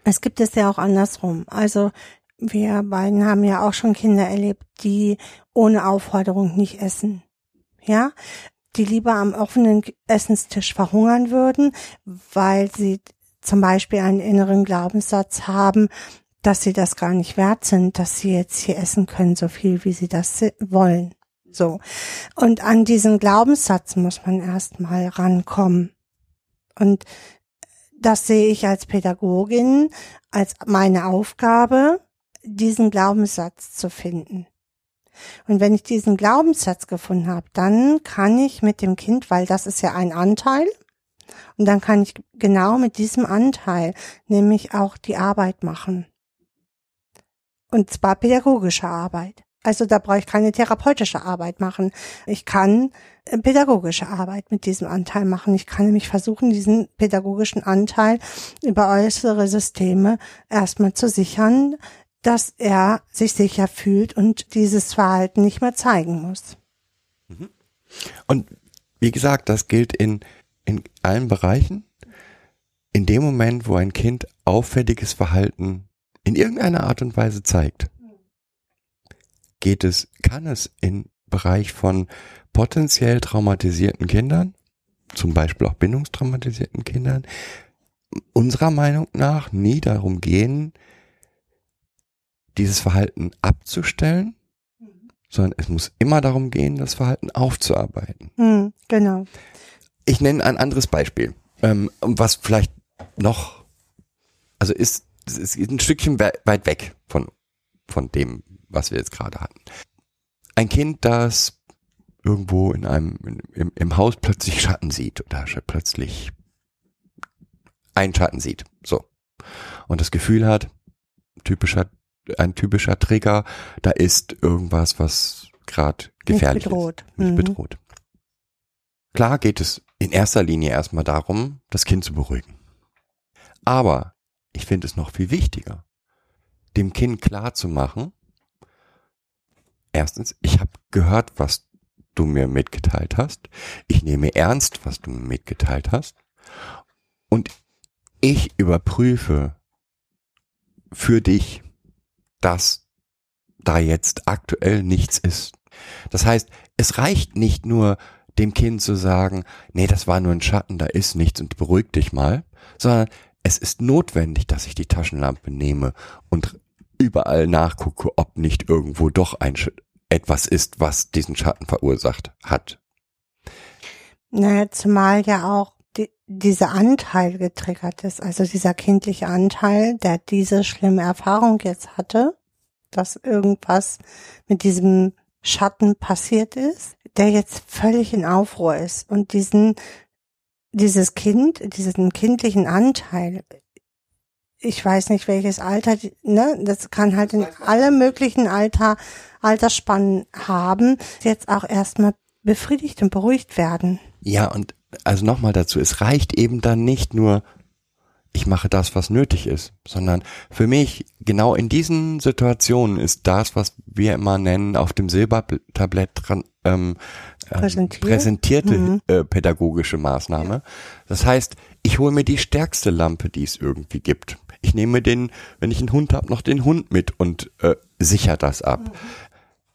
S2: Es gibt es ja auch andersrum. Also wir beiden haben ja auch schon Kinder erlebt, die ohne Aufforderung nicht essen. Ja, die lieber am offenen Essenstisch verhungern würden, weil sie zum Beispiel einen inneren Glaubenssatz haben, dass sie das gar nicht wert sind, dass sie jetzt hier essen können, so viel wie sie das wollen. So. Und an diesen Glaubenssatz muss man erstmal rankommen. Und das sehe ich als Pädagogin als meine Aufgabe, diesen Glaubenssatz zu finden. Und wenn ich diesen Glaubenssatz gefunden habe, dann kann ich mit dem Kind, weil das ist ja ein Anteil, und dann kann ich genau mit diesem Anteil nämlich auch die Arbeit machen. Und zwar pädagogische Arbeit. Also da brauche ich keine therapeutische Arbeit machen. Ich kann äh, pädagogische Arbeit mit diesem Anteil machen. Ich kann nämlich versuchen, diesen pädagogischen Anteil über äußere Systeme erstmal zu sichern, dass er sich sicher fühlt und dieses Verhalten nicht mehr zeigen muss.
S1: Und wie gesagt, das gilt in, in allen Bereichen. In dem Moment, wo ein Kind auffälliges Verhalten in irgendeiner Art und Weise zeigt, geht es, kann es im Bereich von potenziell traumatisierten Kindern, zum Beispiel auch bindungstraumatisierten Kindern, unserer Meinung nach nie darum gehen, dieses Verhalten abzustellen, sondern es muss immer darum gehen, das Verhalten aufzuarbeiten.
S2: Hm, genau.
S1: Ich nenne ein anderes Beispiel, ähm, was vielleicht noch, also ist, es ist ein Stückchen we- weit weg von, von dem, was wir jetzt gerade hatten. Ein Kind, das irgendwo in einem, in, im, im Haus plötzlich Schatten sieht oder plötzlich einen Schatten sieht, so. Und das Gefühl hat, typischer, ein typischer Trigger, da ist irgendwas, was gerade gefährlich
S2: bedroht.
S1: ist. Mich
S2: Mhm.
S1: bedroht. Klar geht es in erster Linie erstmal darum, das Kind zu beruhigen. Aber ich finde es noch viel wichtiger, dem Kind klar zu machen, erstens, ich habe gehört, was du mir mitgeteilt hast. Ich nehme ernst, was du mir mitgeteilt hast. Und ich überprüfe für dich, dass da jetzt aktuell nichts ist. Das heißt, es reicht nicht nur dem Kind zu sagen, nee, das war nur ein Schatten, da ist nichts und beruhig dich mal, sondern es ist notwendig, dass ich die Taschenlampe nehme und überall nachgucke, ob nicht irgendwo doch ein etwas ist, was diesen Schatten verursacht hat.
S2: Naja, zumal ja auch die, dieser Anteil getriggert ist, also dieser kindliche Anteil, der diese schlimme Erfahrung jetzt hatte, dass irgendwas mit diesem Schatten passiert ist, der jetzt völlig in Aufruhr ist und diesen, dieses Kind, diesen kindlichen Anteil, ich weiß nicht welches Alter, ne, das kann halt in alle möglichen Alter, Altersspannen haben, jetzt auch erstmal befriedigt und beruhigt werden.
S1: Ja, und also nochmal dazu, es reicht eben dann nicht nur, ich mache das, was nötig ist, sondern für mich genau in diesen Situationen ist das, was wir immer nennen, auf dem Silbertablett dran, ähm, ähm,
S2: Präsentiert.
S1: präsentierte
S2: Mhm.
S1: äh, pädagogische Maßnahme. Das heißt, ich hole mir die stärkste Lampe, die es irgendwie gibt. Ich nehme den, wenn ich einen Hund habe, noch den Hund mit und äh, sicher das ab.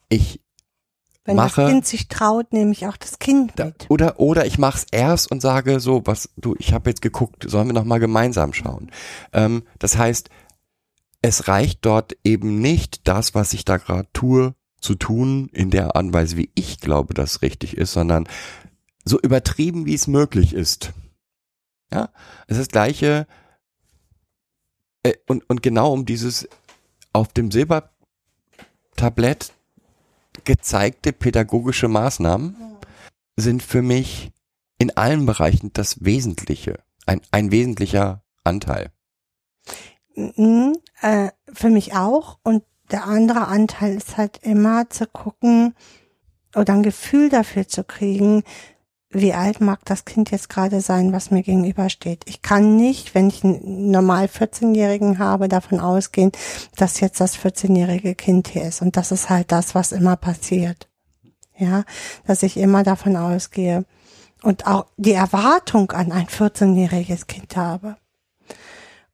S1: Ich
S2: Wenn
S1: mache
S2: das Kind sich traut, nehme ich auch das Kind
S1: da,
S2: mit.
S1: oder oder ich mach's erst und sage so, was du, ich habe jetzt geguckt, sollen wir noch mal gemeinsam schauen. Ähm, das heißt, es reicht dort eben nicht das, was ich da gerade tue, zu tun in der Art und Weise, wie ich glaube, das richtig ist, sondern so übertrieben, wie es möglich ist. Ja, es ist das gleiche äh, und und genau um dieses auf dem Silbertablett Tablett gezeigte pädagogische Maßnahmen sind für mich in allen Bereichen das Wesentliche, ein, ein wesentlicher Anteil.
S2: Mhm, äh, für mich auch. Und der andere Anteil ist halt immer zu gucken oder ein Gefühl dafür zu kriegen, wie alt mag das Kind jetzt gerade sein, was mir gegenübersteht. Ich kann nicht, wenn ich einen normal 14-Jährigen habe, davon ausgehen, dass jetzt das 14-jährige Kind hier ist. Und das ist halt das, was immer passiert. Ja, dass ich immer davon ausgehe und auch die Erwartung an ein 14-jähriges Kind habe.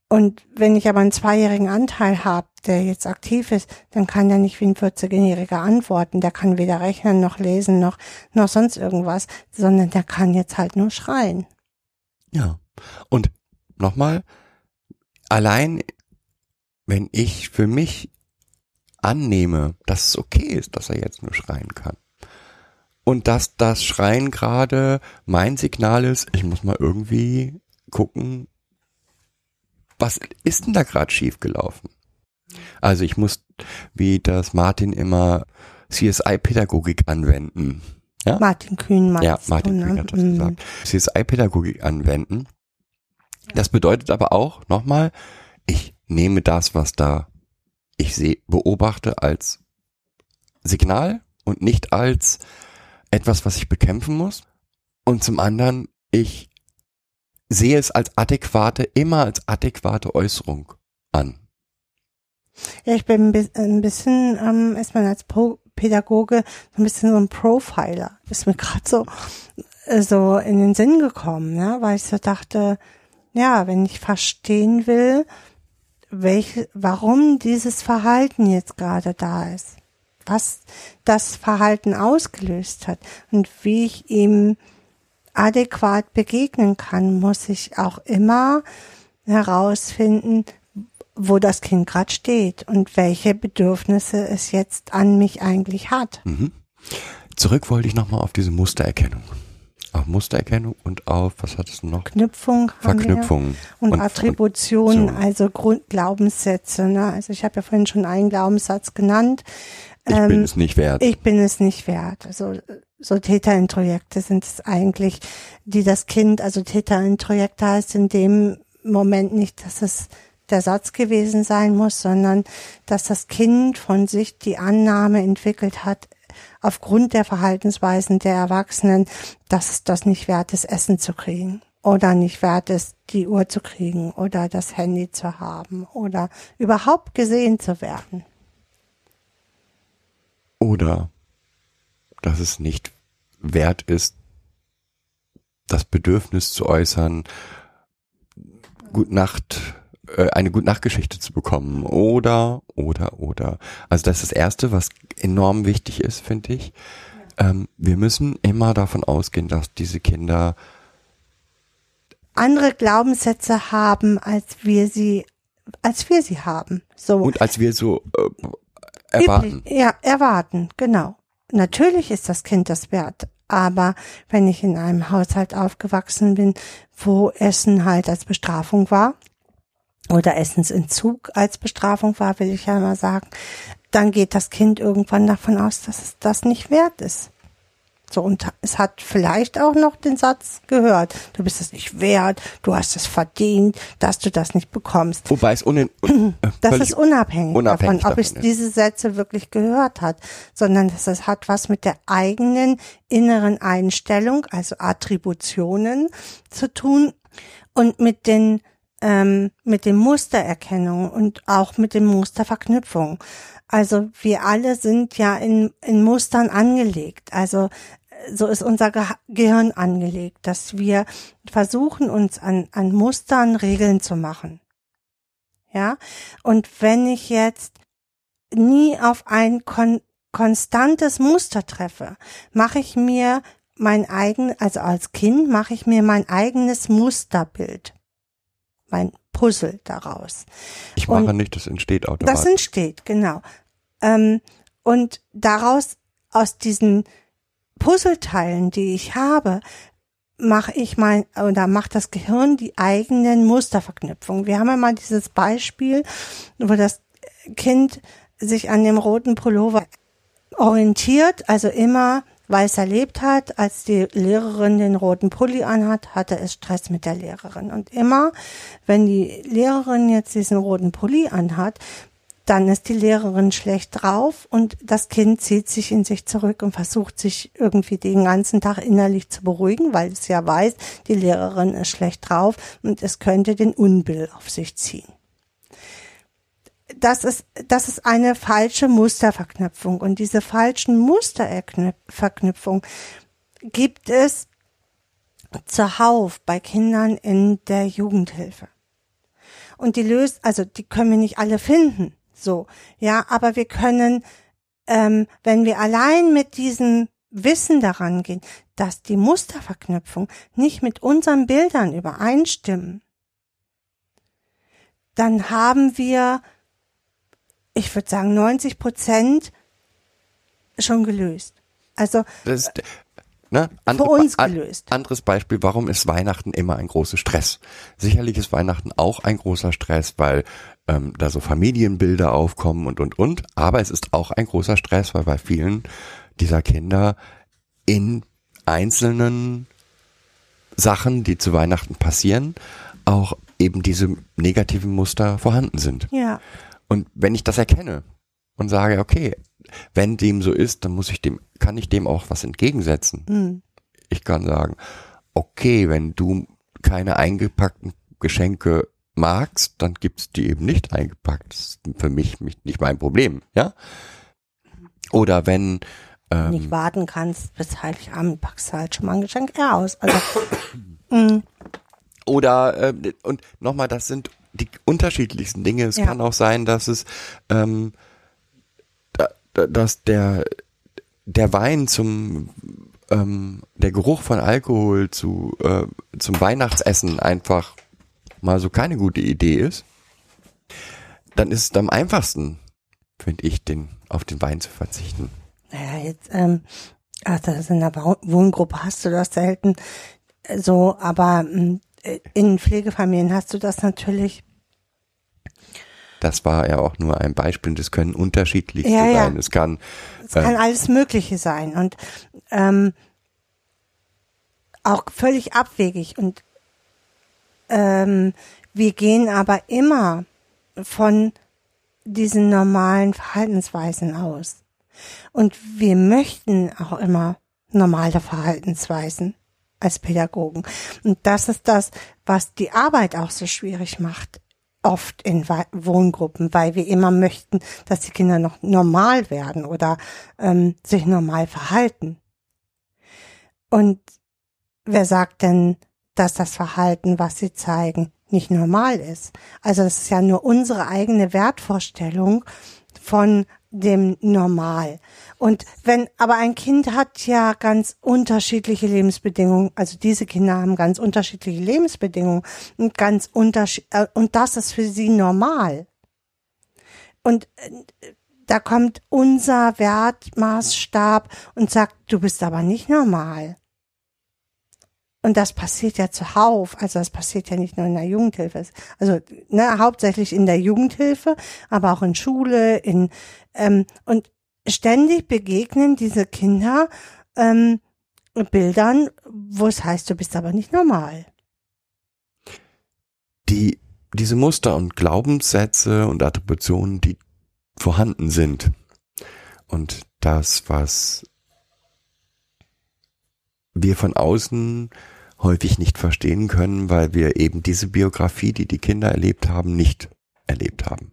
S2: Und wenn ich aber einen zweijährigen Anteil habe, der jetzt aktiv ist, dann kann der nicht wie ein 14-Jähriger antworten. Der kann weder rechnen noch lesen noch, noch sonst irgendwas, sondern der kann jetzt halt nur schreien.
S1: Ja. Und nochmal, allein wenn ich für mich annehme, dass es okay ist, dass er jetzt nur schreien kann. Und dass das Schreien gerade mein Signal ist, ich muss mal irgendwie gucken, was ist denn da gerade schiefgelaufen? Also ich muss, wie das Martin immer CSI-Pädagogik anwenden. Ja?
S2: Martin Kühn meinst
S1: Ja, Martin
S2: du,
S1: Kühn
S2: ne?
S1: hat das
S2: Mhm.
S1: gesagt. CSI-Pädagogik anwenden. Das bedeutet aber auch, nochmal, ich nehme das, was da ich sehe, beobachte als Signal und nicht als etwas, was ich bekämpfen muss. Und zum anderen, ich sehe es als adäquate, immer als adäquate Äußerung an.
S2: Ja, ich bin ein bi- ein bisschen, ähm, ist man als Pro Pädagoge ein bisschen so ein Profiler. Ist mir gerade so, äh, so in den Sinn gekommen, ne? weil ich so dachte, ja, wenn ich verstehen will, welche, warum dieses Verhalten jetzt gerade da ist, was das Verhalten ausgelöst hat und wie ich ihm adäquat begegnen kann, muss ich auch immer herausfinden, wo das Kind gerade steht und welche Bedürfnisse es jetzt an mich eigentlich hat.
S1: Mhm. Zurück wollte ich nochmal auf diese Mustererkennung. Auf Mustererkennung und auf, was hattest du noch?
S2: Knüpfung
S1: Verknüpfung.
S2: und,
S1: Und-
S2: Attributionen,
S1: so.
S2: also Grundglaubenssätze. Ne? Also ich habe ja vorhin schon einen Glaubenssatz genannt.
S1: Ich
S2: Ähm,
S1: bin es nicht wert.
S2: Ich bin es nicht wert. Also so Täterintrojekte sind es eigentlich, die das Kind, also Täterintrojekte heißt in dem Moment nicht, dass es der Satz gewesen sein muss, sondern dass das Kind von sich die Annahme entwickelt hat, aufgrund der Verhaltensweisen der Erwachsenen, dass es das nicht wert ist, Essen zu kriegen oder nicht wert ist, die Uhr zu kriegen oder das Handy zu haben oder überhaupt gesehen zu werden.
S1: Oder dass es nicht wert ist, das Bedürfnis zu äußern, Gut Nacht, äh, eine Gut Nachtgeschichte zu bekommen. Oder, oder, oder. Also das ist das Erste, was enorm wichtig ist, finde ich. Ähm, wir müssen immer davon ausgehen, dass diese Kinder
S2: andere Glaubenssätze haben, als wir sie, als wir sie haben. So.
S1: und als wir so äh, erwarten.
S2: Ja, erwarten, genau. Natürlich ist das Kind das wert. Aber wenn ich in einem Haushalt aufgewachsen bin, wo Essen halt als Bestrafung war, oder Essensentzug als Bestrafung war, will ich ja mal sagen, dann geht das Kind irgendwann davon aus, dass es das nicht wert ist. So, und es hat vielleicht auch noch den Satz gehört, du bist es nicht wert, du hast es verdient, dass du das nicht bekommst.
S1: Wobei es unin, un, äh,
S2: Das ist unabhängig,
S1: unabhängig
S2: davon, ob es
S1: davon
S2: diese Sätze wirklich gehört hat, sondern dass es hat was mit der eigenen inneren Einstellung, also Attributionen zu tun und mit den ähm, mit dem Mustererkennung und auch mit dem Musterverknüpfung. Also wir alle sind ja in, in Mustern angelegt. Also äh, so ist unser Ge Gehirn angelegt, dass wir versuchen, uns an, an Mustern Regeln zu machen. Ja, und wenn ich jetzt nie auf ein kon konstantes Muster treffe, mache ich mir mein eigen, also als Kind mache ich mir mein eigenes Musterbild, mein Puzzle daraus.
S1: Ich mache
S2: und-
S1: nicht, das entsteht automatisch.
S2: Das entsteht, genau. Ähm, und daraus, aus diesen Puzzleteilen, die ich habe, mache ich mein, oder macht das Gehirn die eigenen Musterverknüpfungen. Wir haben ja mal dieses Beispiel, wo das Kind sich an dem roten Pullover orientiert, also immer weil es erlebt hat, als die Lehrerin den roten Pulli anhat, hatte es Stress mit der Lehrerin. Und immer, wenn die Lehrerin jetzt diesen roten Pulli anhat, dann ist die Lehrerin schlecht drauf und das Kind zieht sich in sich zurück und versucht sich irgendwie den ganzen Tag innerlich zu beruhigen, weil es ja weiß, die Lehrerin ist schlecht drauf und es könnte den Unbill auf sich ziehen. Das ist, das ist eine falsche Musterverknüpfung und diese falschen Musterverknüpfung gibt es zuhauf bei Kindern in der Jugendhilfe. Und die löst, also die können wir nicht alle finden. So, ja, aber wir können, ähm, wenn wir allein mit diesem Wissen daran gehen, dass die Musterverknüpfung nicht mit unseren Bildern übereinstimmen, dann haben wir, ich würde sagen, 90 Prozent schon gelöst. Also
S1: Das ist, ne?
S2: für uns gelöst.
S1: Anderes Beispiel, warum ist Weihnachten immer ein großer Stress? Sicherlich ist Weihnachten auch ein großer Stress, weil ähm, da so Familienbilder aufkommen und und und. Aber es ist auch ein großer Stress, weil bei vielen dieser Kinder in einzelnen Sachen, die zu Weihnachten passieren, auch eben diese negativen Muster vorhanden sind.
S2: ja,
S1: Und wenn ich das erkenne und sage, okay, wenn dem so ist, dann muss ich dem, kann ich dem auch was entgegensetzen.
S2: hm,
S1: Ich kann sagen, okay, wenn du keine eingepackten Geschenke magst, dann gibt's die eben nicht eingepackt. Das ist für mich nicht mein Problem, ja? Oder wenn ähm,
S2: nicht warten kannst bis Heiligabend, packst du halt schon mal ein Geschenk eher aus. Also, mm,
S1: Oder äh, und nochmal, das sind die unterschiedlichsten Dinge. Es
S2: Ja.
S1: kann auch sein, dass es ähm, da, da, dass der der Wein zum ähm, der Geruch von Alkohol zu äh, zum Weihnachtsessen einfach mal so keine gute Idee ist, dann ist es am einfachsten, finde ich, den auf den Wein zu verzichten.
S2: naja, jetzt, ähm, also in der Wohngruppe hast du das selten äh, so, aber äh, in Pflegefamilien hast du das natürlich.
S1: Das war ja auch nur ein Beispiel. Das können unterschiedlichste
S2: Ja, ja.
S1: sein. Es kann
S2: Es kann alles Mögliche sein und ähm, auch völlig abwegig. Und ähm, wir gehen aber immer von diesen normalen Verhaltensweisen aus. Und wir möchten auch immer normale Verhaltensweisen als Pädagogen. Und das ist das, was die Arbeit auch so schwierig macht, oft in Wohngruppen, weil wir immer möchten, dass die Kinder noch normal werden oder ähm, sich normal verhalten. Und wer sagt denn, dass das Verhalten, was sie zeigen, nicht normal ist? Also das ist ja nur unsere eigene Wertvorstellung von dem Normal. Und wenn, aber ein Kind hat ja ganz unterschiedliche Lebensbedingungen, also diese Kinder haben ganz unterschiedliche Lebensbedingungen und ganz unterschied, äh, und das ist für sie normal. Und äh, da kommt unser Wertmaßstab und sagt, du bist aber nicht normal. Und das passiert ja zuhauf. Also das passiert ja nicht nur in der Jugendhilfe. Also ne, hauptsächlich in der Jugendhilfe, aber auch in Schule, in ähm, und ständig begegnen diese Kinder ähm, Bildern, wo es heißt, du bist aber nicht normal.
S1: die, diese Muster und Glaubenssätze und Attributionen, die vorhanden sind. Und das, was wir von außen häufig nicht verstehen können, weil wir eben diese Biografie, die die Kinder erlebt haben, nicht erlebt haben.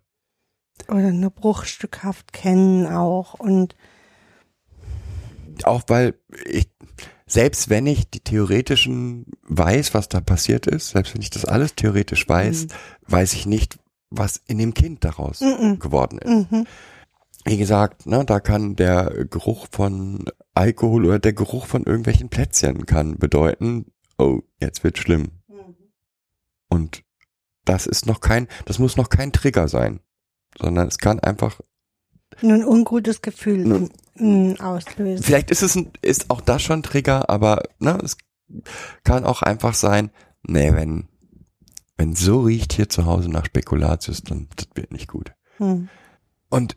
S2: Oder nur bruchstückhaft kennen auch und
S1: Auch weil ich, selbst wenn ich die theoretischen weiß, was da passiert ist, selbst wenn ich das alles theoretisch weiß, weiß ich nicht, was in dem Kind daraus
S2: Mhm.
S1: geworden ist.
S2: mhm,
S1: Wie gesagt, ne, da kann der Geruch von Alkohol oder der Geruch von irgendwelchen Plätzchen kann bedeuten, oh, jetzt wird schlimm. Und das ist noch kein, das muss noch kein Trigger sein, sondern es kann einfach
S2: nur ein ungutes Gefühl
S1: Nun-
S2: auslösen.
S1: Vielleicht ist es ein, ist auch das schon Trigger, aber ne, es kann auch einfach sein, nee, wenn wenn so riecht hier zu Hause nach Spekulatius, dann das wird nicht gut.
S2: Hm.
S1: Und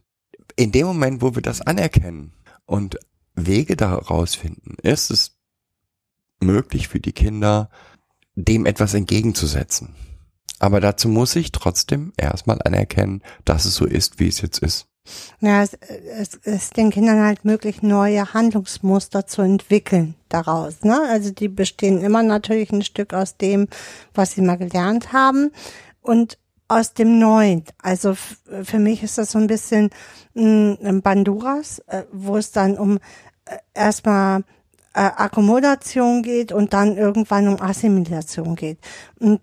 S1: in dem Moment, wo wir das anerkennen und Wege daraus finden, ist es möglich für die Kinder, dem etwas entgegenzusetzen. Aber dazu muss ich trotzdem erstmal anerkennen, dass es so ist, wie es jetzt ist.
S2: Ja, es, es ist den Kindern halt möglich, neue Handlungsmuster zu entwickeln daraus. Ne? Also die bestehen immer natürlich ein Stück aus dem, was sie mal gelernt haben und aus dem Neuen. Also für mich ist das so ein bisschen mh, ein Banduras, äh, wo es dann um äh, erstmal äh, Akkommodation geht und dann irgendwann um Assimilation geht. Und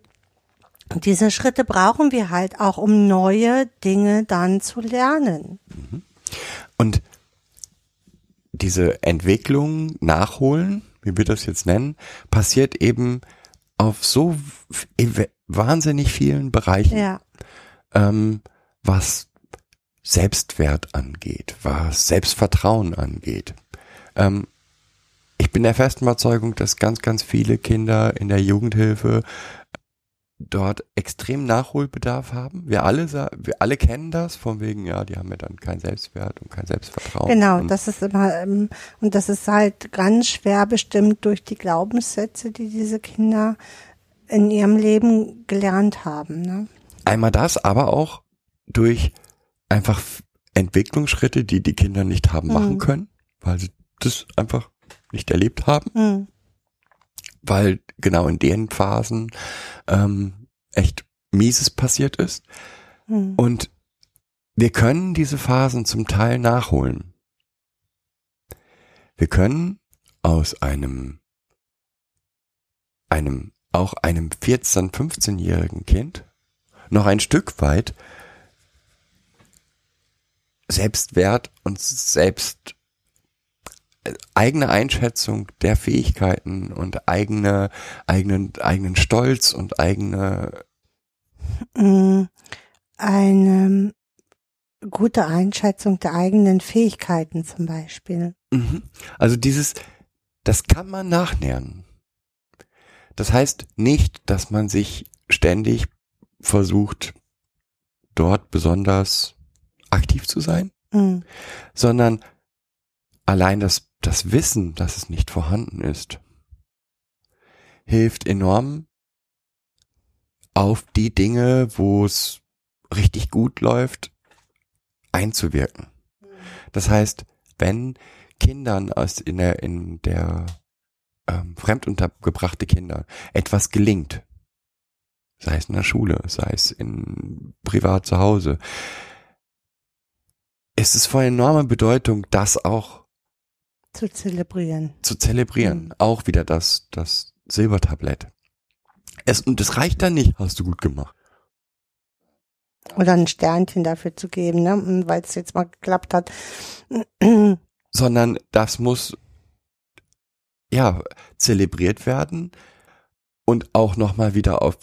S2: diese Schritte brauchen wir halt auch, um neue Dinge dann zu lernen.
S1: Und diese Entwicklung, Nachholen, wie wir das jetzt nennen, passiert eben auf so wahnsinnig vielen Bereichen,
S2: Ja,
S1: ähm, was Selbstwert angeht, was Selbstvertrauen angeht. Ähm, ich bin der festen Überzeugung, dass ganz, ganz viele Kinder in der Jugendhilfe dort extrem Nachholbedarf haben. Wir alle, wir alle kennen das, von wegen, ja, die haben ja dann keinen Selbstwert und kein Selbstvertrauen.
S2: genau. Das ist immer, ähm, und das ist halt ganz schwer bestimmt durch die Glaubenssätze, die diese Kinder in ihrem Leben gelernt haben. Ne?
S1: Einmal das, aber auch durch einfach Entwicklungsschritte, die die Kinder nicht haben machen
S2: Mhm.
S1: können, weil sie das einfach nicht erlebt haben,
S2: Hm.
S1: Weil genau in den Phasen ähm, echt Mieses passiert ist.
S2: Hm.
S1: Und wir können diese Phasen zum Teil nachholen. Wir können aus einem, einem, auch einem 14-, 15-jährigen Kind noch ein Stück weit Selbstwert und selbst eigene Einschätzung der Fähigkeiten und eigene, eigenen, eigenen Stolz und eigene
S2: Mm, Eine gute Einschätzung der eigenen Fähigkeiten zum Beispiel.
S1: Mhm. Also dieses, das kann man nachnähern. Das heißt nicht, dass man sich ständig versucht, dort besonders aktiv zu sein,
S2: Hm.
S1: sondern allein das, das Wissen, dass es nicht vorhanden ist, hilft enorm auf die Dinge, wo es richtig gut läuft, einzuwirken. Das heißt, wenn Kindern aus in der, in der ähm, fremduntergebrachte Kinder etwas gelingt, sei es in der Schule, sei es in privat zu Hause, ist es von enormer Bedeutung, das auch
S2: Zu zelebrieren.
S1: zu zelebrieren.
S2: Mhm.
S1: Auch wieder das, das Silbertablett. Es, und das reicht dann nicht, hast du gut gemacht.
S2: Oder ein Sternchen dafür zu geben, ne? weil es jetzt mal geklappt hat.
S1: sondern das muss ja zelebriert werden und auch noch mal wieder auf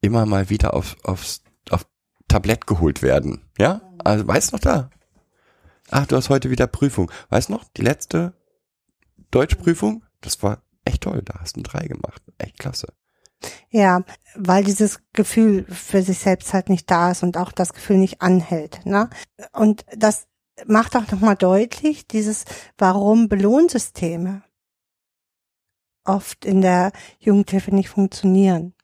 S1: immer mal wieder auf aufs auf Tablett geholt werden. Ja, also weißt noch da? Ach, du hast heute wieder Prüfung. Weißt noch die letzte Deutschprüfung? Das war echt toll. Da hast du ein drei gemacht. Echt klasse.
S2: Ja, weil dieses Gefühl für sich selbst halt nicht da ist und auch das Gefühl nicht anhält. Ne? Und das macht auch nochmal deutlich, dieses, warum Belohnsysteme oft in der Jugendhilfe nicht funktionieren.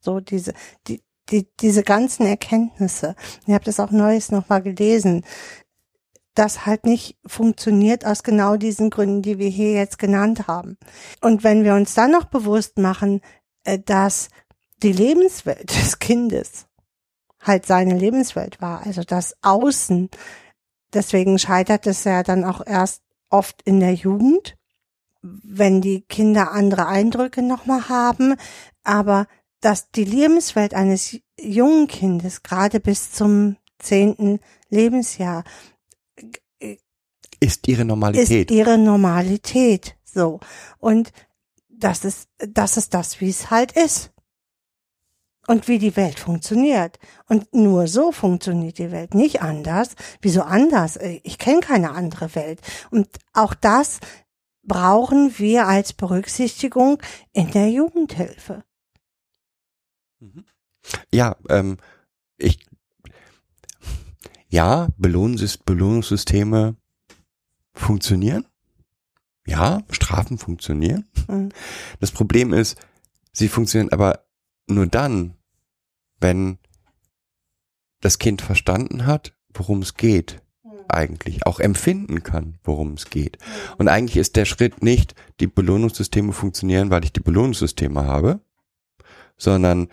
S2: So diese, die, die, diese ganzen Erkenntnisse. Ich habe das auch neues nochmal gelesen. Das halt nicht funktioniert aus genau diesen Gründen, die wir hier jetzt genannt haben. Und wenn wir uns dann noch bewusst machen, äh, dass die Lebenswelt des Kindes halt seine Lebenswelt war, also das Außen. Deswegen scheitert es ja dann auch erst oft in der Jugend, wenn die Kinder andere Eindrücke nochmal haben, aber dass die Lebenswelt eines jungen Kindes gerade bis zum zehnten Lebensjahr
S1: Ist ihre Normalität.
S2: ist ihre Normalität. So. Und das ist, das ist das, wie es halt ist. Und wie die Welt funktioniert. Und nur so funktioniert die Welt, nicht anders. Wieso anders? Ich kenne keine andere Welt. Und auch das brauchen wir als Berücksichtigung in der Jugendhilfe.
S1: Ja, ähm, ich, ja, Belohnungs Belohnungssysteme funktionieren. Ja, Strafen funktionieren.
S2: Mhm.
S1: Das Problem ist, sie funktionieren aber nur dann, wenn das Kind verstanden hat, worum es geht eigentlich, auch empfinden kann, worum es geht. Und eigentlich ist der Schritt nicht, die Belohnungssysteme funktionieren, weil ich die Belohnungssysteme habe, sondern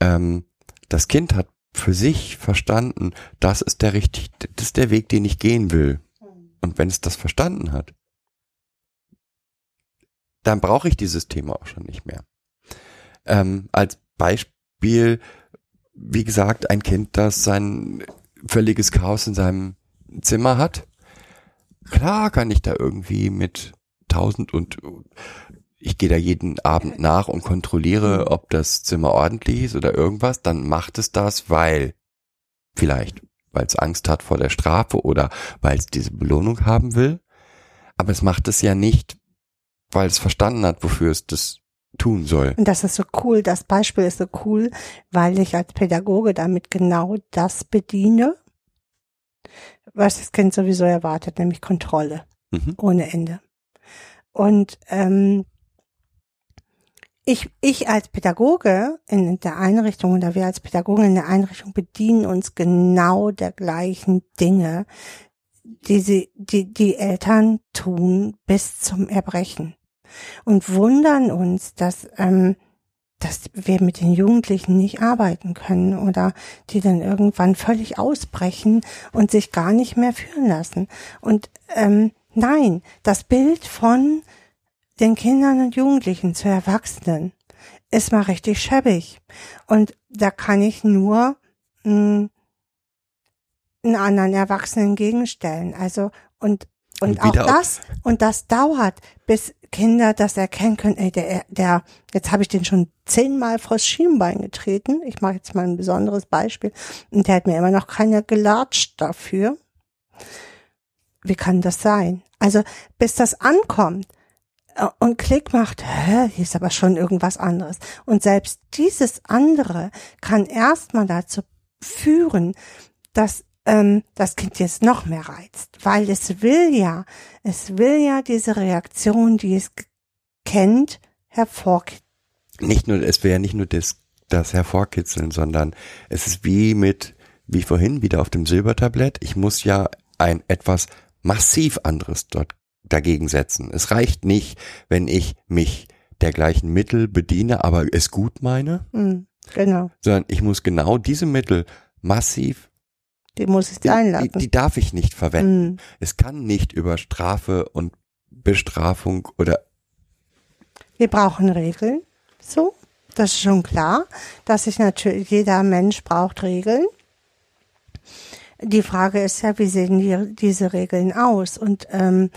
S1: ähm, das Kind hat für sich verstanden, das ist der richtig, das ist der Weg, den ich gehen will. Und wenn es das verstanden hat, dann brauche ich die Systeme auch schon nicht mehr. Ähm, als Beispiel, wie gesagt, ein Kind, das sein völliges Chaos in seinem Zimmer hat. Klar kann ich da irgendwie mit tausend und ich gehe da jeden Abend nach und kontrolliere, ob das Zimmer ordentlich ist oder irgendwas, dann macht es das, weil vielleicht, weil es Angst hat vor der Strafe oder weil es diese Belohnung haben will. Aber es macht es ja nicht, weil es verstanden hat, wofür es das tun soll.
S2: Und das ist so cool, das Beispiel ist so cool, weil ich als Pädagoge damit genau das bediene, was das Kind sowieso erwartet, nämlich Kontrolle
S1: Mhm.
S2: ohne Ende. Und ähm, ich, ich als Pädagoge in der Einrichtung oder wir als Pädagogen in der Einrichtung bedienen uns genau der gleichen Dinge, die sie, die, die Eltern tun bis zum Erbrechen und wundern uns, dass, ähm, dass wir mit den Jugendlichen nicht arbeiten können oder die dann irgendwann völlig ausbrechen und sich gar nicht mehr führen lassen. Und ähm, nein, das Bild von den Kindern und Jugendlichen zu Erwachsenen ist mal richtig schäbig. Und da kann ich nur mh, einen anderen Erwachsenen gegenstellen. Also und und,
S1: Und
S2: auch das und das dauert, bis Kinder das erkennen können. Ey, der der jetzt habe ich den schon zehnmal vors Schienbein getreten. Ich mache jetzt mal ein besonderes Beispiel und der hat mir immer noch keiner gelatscht dafür. Wie kann das sein? Also bis das ankommt und Klick macht, hä, hier ist aber schon irgendwas anderes. Und selbst dieses andere kann erstmal dazu führen, dass ähm, das Kind jetzt noch mehr reizt, weil es will ja, es will ja diese Reaktion, die es kennt, hervorkitzeln.
S1: Nicht nur, es wäre nicht nur das, das Hervorkitzeln, sondern es ist wie mit, wie vorhin, wieder auf dem Silbertablett. Ich muss ja ein etwas massiv anderes dort dagegen setzen. Es reicht nicht, wenn ich mich der gleichen Mittel bediene, aber es gut meine,
S2: Hm, genau,
S1: sondern ich muss genau diese Mittel massiv,
S2: die muss ich sein
S1: die, die darf ich nicht verwenden.
S2: Hm.
S1: Es kann nicht über Strafe und Bestrafung oder
S2: Wir brauchen Regeln. So, das ist schon klar, dass sich natürlich jeder Mensch braucht Regeln. Die Frage ist ja, wie sehen die, diese Regeln aus? Und ähm,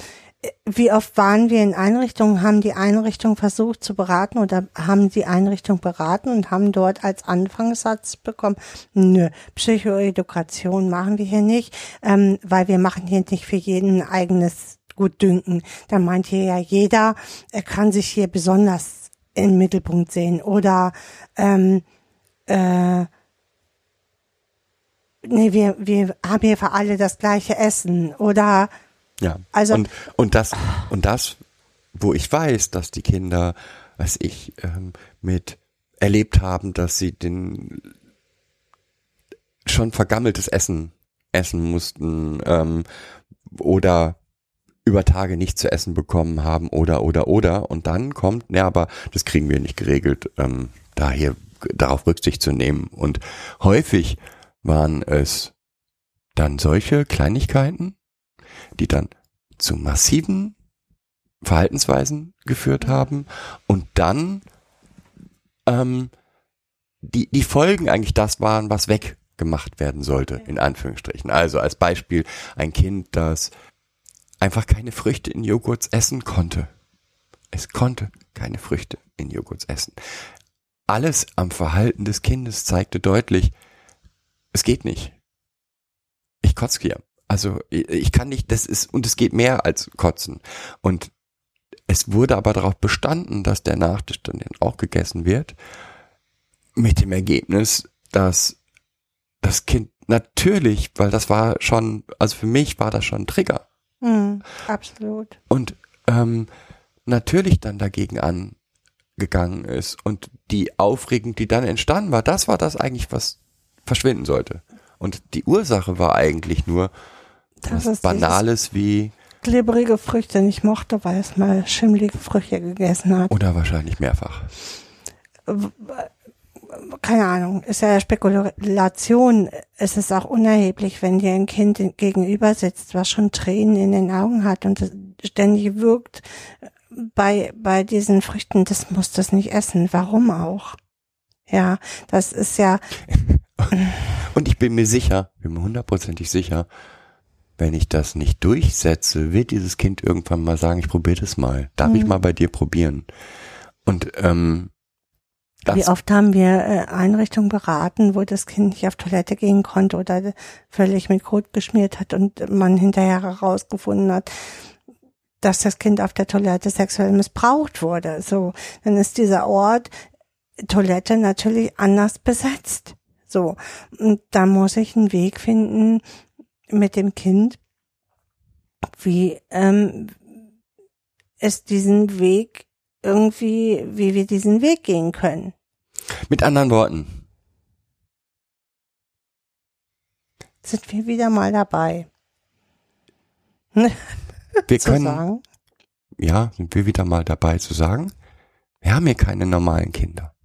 S2: wie oft waren wir in Einrichtungen, haben die Einrichtung versucht zu beraten oder haben die Einrichtung beraten und haben dort als Anfangssatz bekommen, nö, Psychoedukation machen wir hier nicht, ähm, weil wir machen hier nicht für jeden ein eigenes Gutdünken. Da meint hier ja jeder, er kann sich hier besonders im Mittelpunkt sehen oder ähm, äh, nee, wir, wir haben hier für alle das gleiche Essen oder
S1: Ja.
S2: Also-
S1: und, und das, und das, wo ich weiß, dass die Kinder, was ich, ähm, mit erlebt haben, dass sie den schon vergammeltes Essen essen mussten, ähm, oder über Tage nicht zu essen bekommen haben oder oder oder und dann kommt, ja, aber das kriegen wir nicht geregelt, ähm, da hier darauf Rücksicht zu nehmen. Und häufig waren es dann solche Kleinigkeiten, die dann zu massiven Verhaltensweisen geführt haben und dann ähm, die, die Folgen eigentlich das waren, was weggemacht werden sollte, in Anführungsstrichen. Also als Beispiel ein Kind, das einfach keine Früchte in Joghurts essen konnte. Es konnte keine Früchte in Joghurts essen. Alles am Verhalten des Kindes zeigte deutlich, es geht nicht. Ich kotze hier. Also ich kann nicht, das ist, und es geht mehr als kotzen. Und es wurde aber darauf bestanden, dass der Nachtisch dann auch gegessen wird, mit dem Ergebnis, dass das Kind natürlich, weil das war schon, also für mich war das schon ein Trigger.
S2: Mhm, absolut.
S1: Und ähm, natürlich dann dagegen angegangen ist und die Aufregung, die dann entstanden war, das war das eigentlich, was verschwinden sollte. Und die Ursache war eigentlich nur
S2: Das
S1: was
S2: ist
S1: Banales wie,
S2: Glibberige Früchte nicht mochte, weil es mal schimmlige Früchte gegessen hat.
S1: oder wahrscheinlich mehrfach.
S2: keine Ahnung, ist ja Spekulation. Es ist auch unerheblich, wenn dir ein Kind gegenüber sitzt, was schon Tränen in den Augen hat und ständig wirkt bei, bei diesen Früchten, das muss das nicht essen. Warum auch? Ja, das ist ja,
S1: Und ich bin mir sicher, bin mir hundertprozentig sicher, wenn ich das nicht durchsetze, wird dieses Kind irgendwann mal sagen, ich probiere das mal. Darf ich
S2: Mhm.
S1: mal bei dir probieren? Und ähm,
S2: wie
S1: das,
S2: oft haben wir äh, Einrichtungen beraten, wo das Kind nicht auf Toilette gehen konnte oder völlig mit Kot geschmiert hat und man hinterher herausgefunden hat, dass das Kind auf der Toilette sexuell missbraucht wurde. So, dann ist dieser Ort Toilette natürlich anders besetzt. So, und da muss ich einen Weg finden mit dem Kind, wie ähm, es diesen Weg irgendwie, wie wir diesen Weg gehen können.
S1: mit anderen Worten,
S2: Sind wir wieder mal dabei.
S1: wir
S2: zu
S1: können,
S2: sagen.
S1: ja, sind wir wieder mal dabei zu sagen, wir haben hier keine normalen Kinder.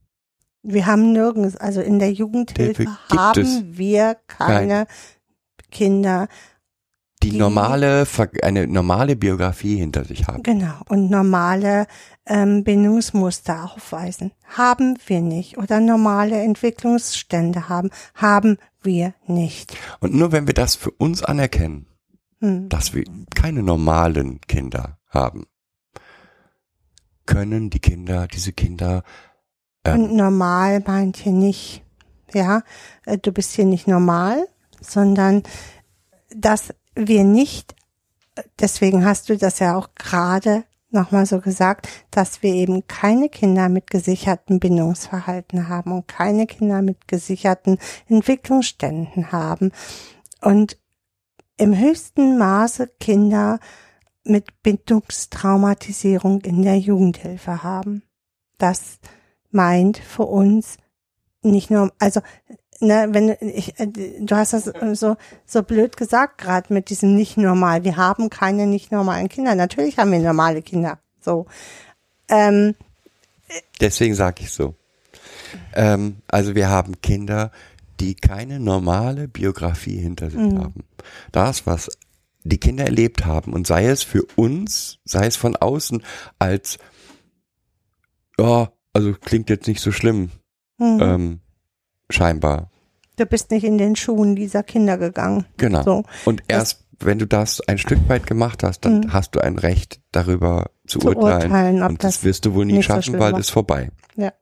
S2: Wir haben nirgends, also in der Jugendhilfe haben
S1: es
S2: wir keine Kinder,
S1: Die,
S2: Die-
S1: normale, eine normale Biografie hinter sich haben.
S2: genau, und normale ähm, Bindungsmuster aufweisen. Haben wir nicht. Oder normale Entwicklungsstände haben. Haben wir nicht.
S1: Und nur wenn wir das für uns anerkennen,
S2: Hm.
S1: dass wir keine normalen Kinder haben, können die Kinder, diese Kinder,
S2: Und
S1: ähm,
S2: normal meint hier nicht, ja, äh, du bist hier nicht normal, sondern dass wir nicht, deswegen hast du das ja auch gerade nochmal so gesagt, dass wir eben keine Kinder mit gesicherten Bindungsverhalten haben und keine Kinder mit gesicherten Entwicklungsständen haben und im höchsten Maße Kinder mit Bindungstraumatisierung in der Jugendhilfe haben. Das meint für uns nicht nur, also ne, wenn ich, äh, du hast das äh, so so blöd gesagt gerade mit diesem nicht normal. Wir haben keine nicht normalen Kinder. Natürlich haben wir normale Kinder. So, ähm,
S1: deswegen sage ich so. Ähm, also wir haben Kinder, die keine normale Biografie hinter sich
S2: Mhm.
S1: haben. Das, was die Kinder erlebt haben und sei es für uns, sei es von außen als, ja, also klingt jetzt nicht so schlimm,
S2: hm,
S1: ähm, scheinbar.
S2: du bist nicht in den Schuhen dieser Kinder gegangen.
S1: Genau.
S2: So,
S1: Und erst wenn du das ein Stück weit gemacht hast, dann
S2: Mhm.
S1: hast du ein Recht darüber zu,
S2: Zu
S1: urteilen.
S2: urteilen,
S1: Und das,
S2: das
S1: wirst du wohl nie
S2: so
S1: schaffen,
S2: schlimm
S1: weil
S2: war.
S1: es vorbei.
S2: Ja.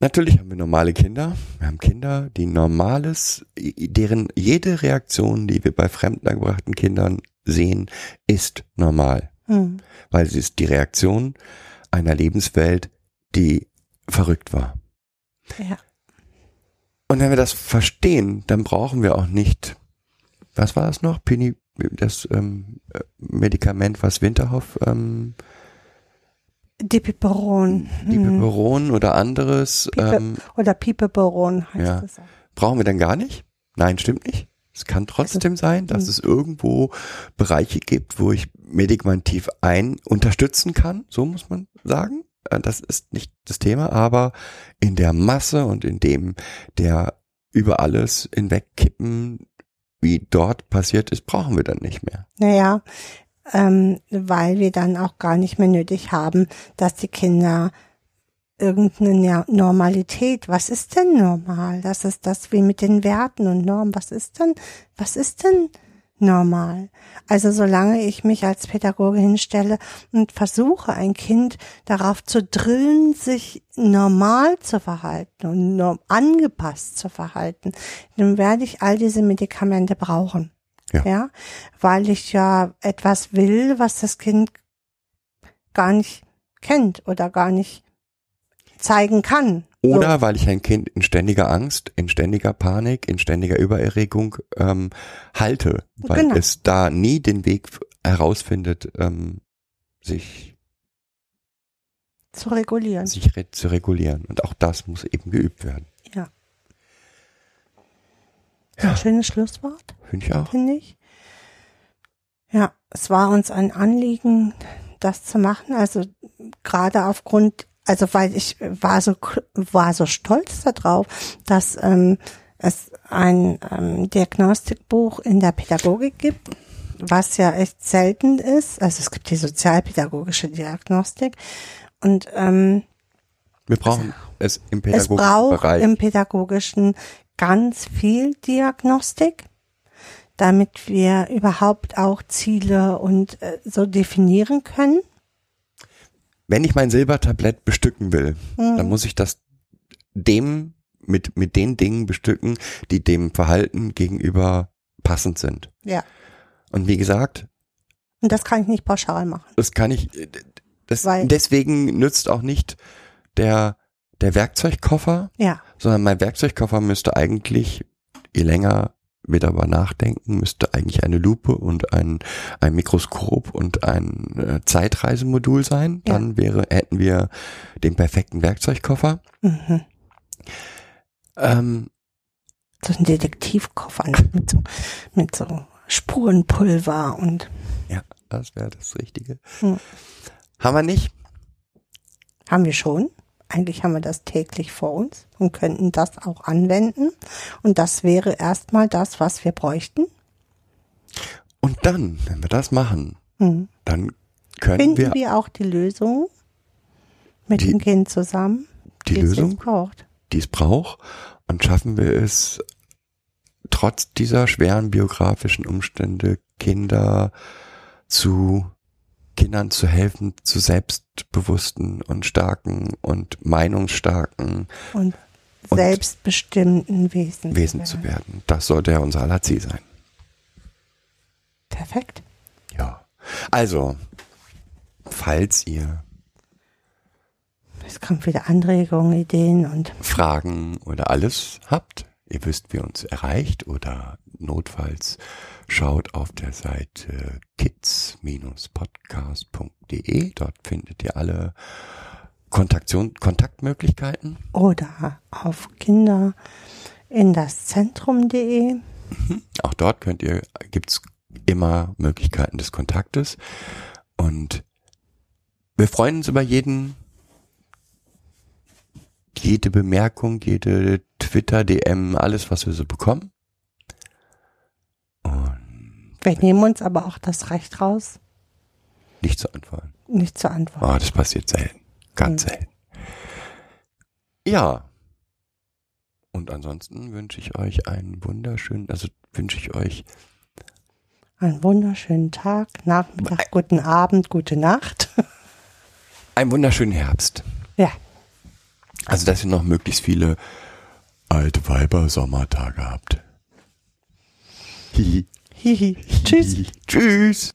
S1: Natürlich haben wir normale Kinder. Wir haben Kinder, die normales, deren jede Reaktion, die wir bei fremdangebrachten Kindern sehen, ist normal.
S2: hm,
S1: Weil sie ist die Reaktion einer Lebenswelt, die verrückt war.
S2: ja,
S1: Und wenn wir das verstehen, dann brauchen wir auch nicht, was war das noch? Pini, das ähm, äh, Medikament, was Winterhoff, ähm,
S2: Dipiperon
S1: die
S2: hm,
S1: Peperon oder anderes,
S2: Pipe-
S1: ähm,
S2: oder Pipeperon heißt
S1: Ja.
S2: das. auch.
S1: brauchen wir dann gar nicht? Nein, stimmt nicht. Es kann trotzdem sein, dass
S2: Mhm.
S1: es irgendwo Bereiche gibt, wo ich medikamentiv ein unterstützen kann, so muss man sagen. Äh, Das ist nicht das Thema, aber in der Masse und in dem der über alles hinwegkippen, wie dort passiert ist, brauchen wir dann nicht mehr.
S2: Naja, ähm, weil wir dann auch gar nicht mehr nötig haben, dass die Kinder irgendeine Normalität, was ist denn normal? Das ist das wie mit den Werten und Normen. Was ist denn, was ist denn normal? Also solange ich mich als Pädagoge hinstelle und versuche, ein Kind darauf zu drillen, sich normal zu verhalten und angepasst zu verhalten, dann werde ich all diese Medikamente brauchen.
S1: Ja.
S2: ja, weil ich ja etwas will, was das Kind gar nicht kennt oder gar nicht zeigen kann
S1: Oder weil ich ein Kind in ständiger Angst, in ständiger Panik, in ständiger Übererregung ähm, halte, weil
S2: Genau.
S1: es da nie den Weg herausfindet, ähm, sich,
S2: Zu regulieren.
S1: sich re zu regulieren. Und auch das muss eben geübt werden.
S2: Ja. Ein schönes Schlusswort,
S1: Finde ich auch.
S2: finde ich. Ja, es war uns ein Anliegen, das zu machen. Also gerade aufgrund, also weil ich war so war so stolz darauf, dass ähm, es ein ähm, Diagnostikbuch in der Pädagogik gibt, was ja echt selten ist. Also es gibt die sozialpädagogische Diagnostik und ähm,
S1: Wir brauchen es im
S2: es
S1: pädagogischen
S2: braucht
S1: Bereich.
S2: im pädagogischen ganz viel Diagnostik, damit wir überhaupt auch Ziele und äh, so definieren können.
S1: Wenn ich mein Silbertablett bestücken will,
S2: Mhm.
S1: dann muss ich das dem mit, mit den Dingen bestücken, die dem Verhalten gegenüber passend sind.
S2: Ja.
S1: Und wie gesagt,
S2: Und das kann ich nicht pauschal machen.
S1: das kann ich, das,
S2: Weil-
S1: deswegen nützt auch nicht der, der Werkzeugkoffer,
S2: Ja.
S1: sondern mein Werkzeugkoffer müsste eigentlich, je länger wir darüber nachdenken, müsste eigentlich eine Lupe und ein, ein Mikroskop und ein äh, Zeitreisemodul sein.
S2: Ja.
S1: Dann wäre, hätten wir den perfekten Werkzeugkoffer.
S2: Mhm.
S1: Ähm,
S2: So ein Detektivkoffer mit so, mit so Spurenpulver und
S1: ja, das wäre das Richtige.
S2: Hm.
S1: Haben wir nicht?
S2: haben wir schon. Eigentlich haben wir das täglich vor uns und könnten das auch anwenden. Und das wäre erstmal das, was wir bräuchten.
S1: Und dann, wenn wir das machen,
S2: Mhm.
S1: dann können
S2: Finden
S1: wir
S2: wir, auch die Lösung mit
S1: Die-
S2: dem Kind zusammen,
S1: die
S2: es
S1: Lösung,
S2: braucht.
S1: die es braucht, und schaffen wir es trotz dieser schweren biografischen Umstände Kinder zu Kindern zu helfen, zu selbstbewussten und starken und meinungsstarken
S2: Und selbstbestimmten Wesen,
S1: Wesen zu werden. Das sollte ja unser aller Ziel sein.
S2: Perfekt.
S1: Ja. Also, falls ihr
S2: Es kommen wieder Anregungen, Ideen und
S1: Fragen oder alles habt, ihr wisst, wie uns erreicht oder notfalls schaut auf der Seite kids-podcast.de. Dort findet ihr alle Kontaktion, Kontaktmöglichkeiten.
S2: oder auf Kinder in das Zentrum.de.
S1: Auch dort könnt ihr, gibt's immer Möglichkeiten des Kontaktes. Und wir freuen uns über jeden, jede Bemerkung, jede Twitter-DM, alles, was wir so bekommen. Und
S2: Wir nehmen uns aber auch das Recht raus,
S1: nicht zu antworten.
S2: nicht zu antworten.
S1: Oh, das passiert selten. Ganz selten. Ja. Und ansonsten wünsche ich euch einen wunderschönen, also wünsche ich euch
S2: Einen wunderschönen Tag, Nachmittag, guten Abend, gute Nacht.
S1: einen wunderschönen Herbst.
S2: Ja,
S1: Also, dass ihr noch möglichst viele alte Weiber Sommertage habt. Hihi.
S2: hihi. Tschüss.
S1: Tschüss.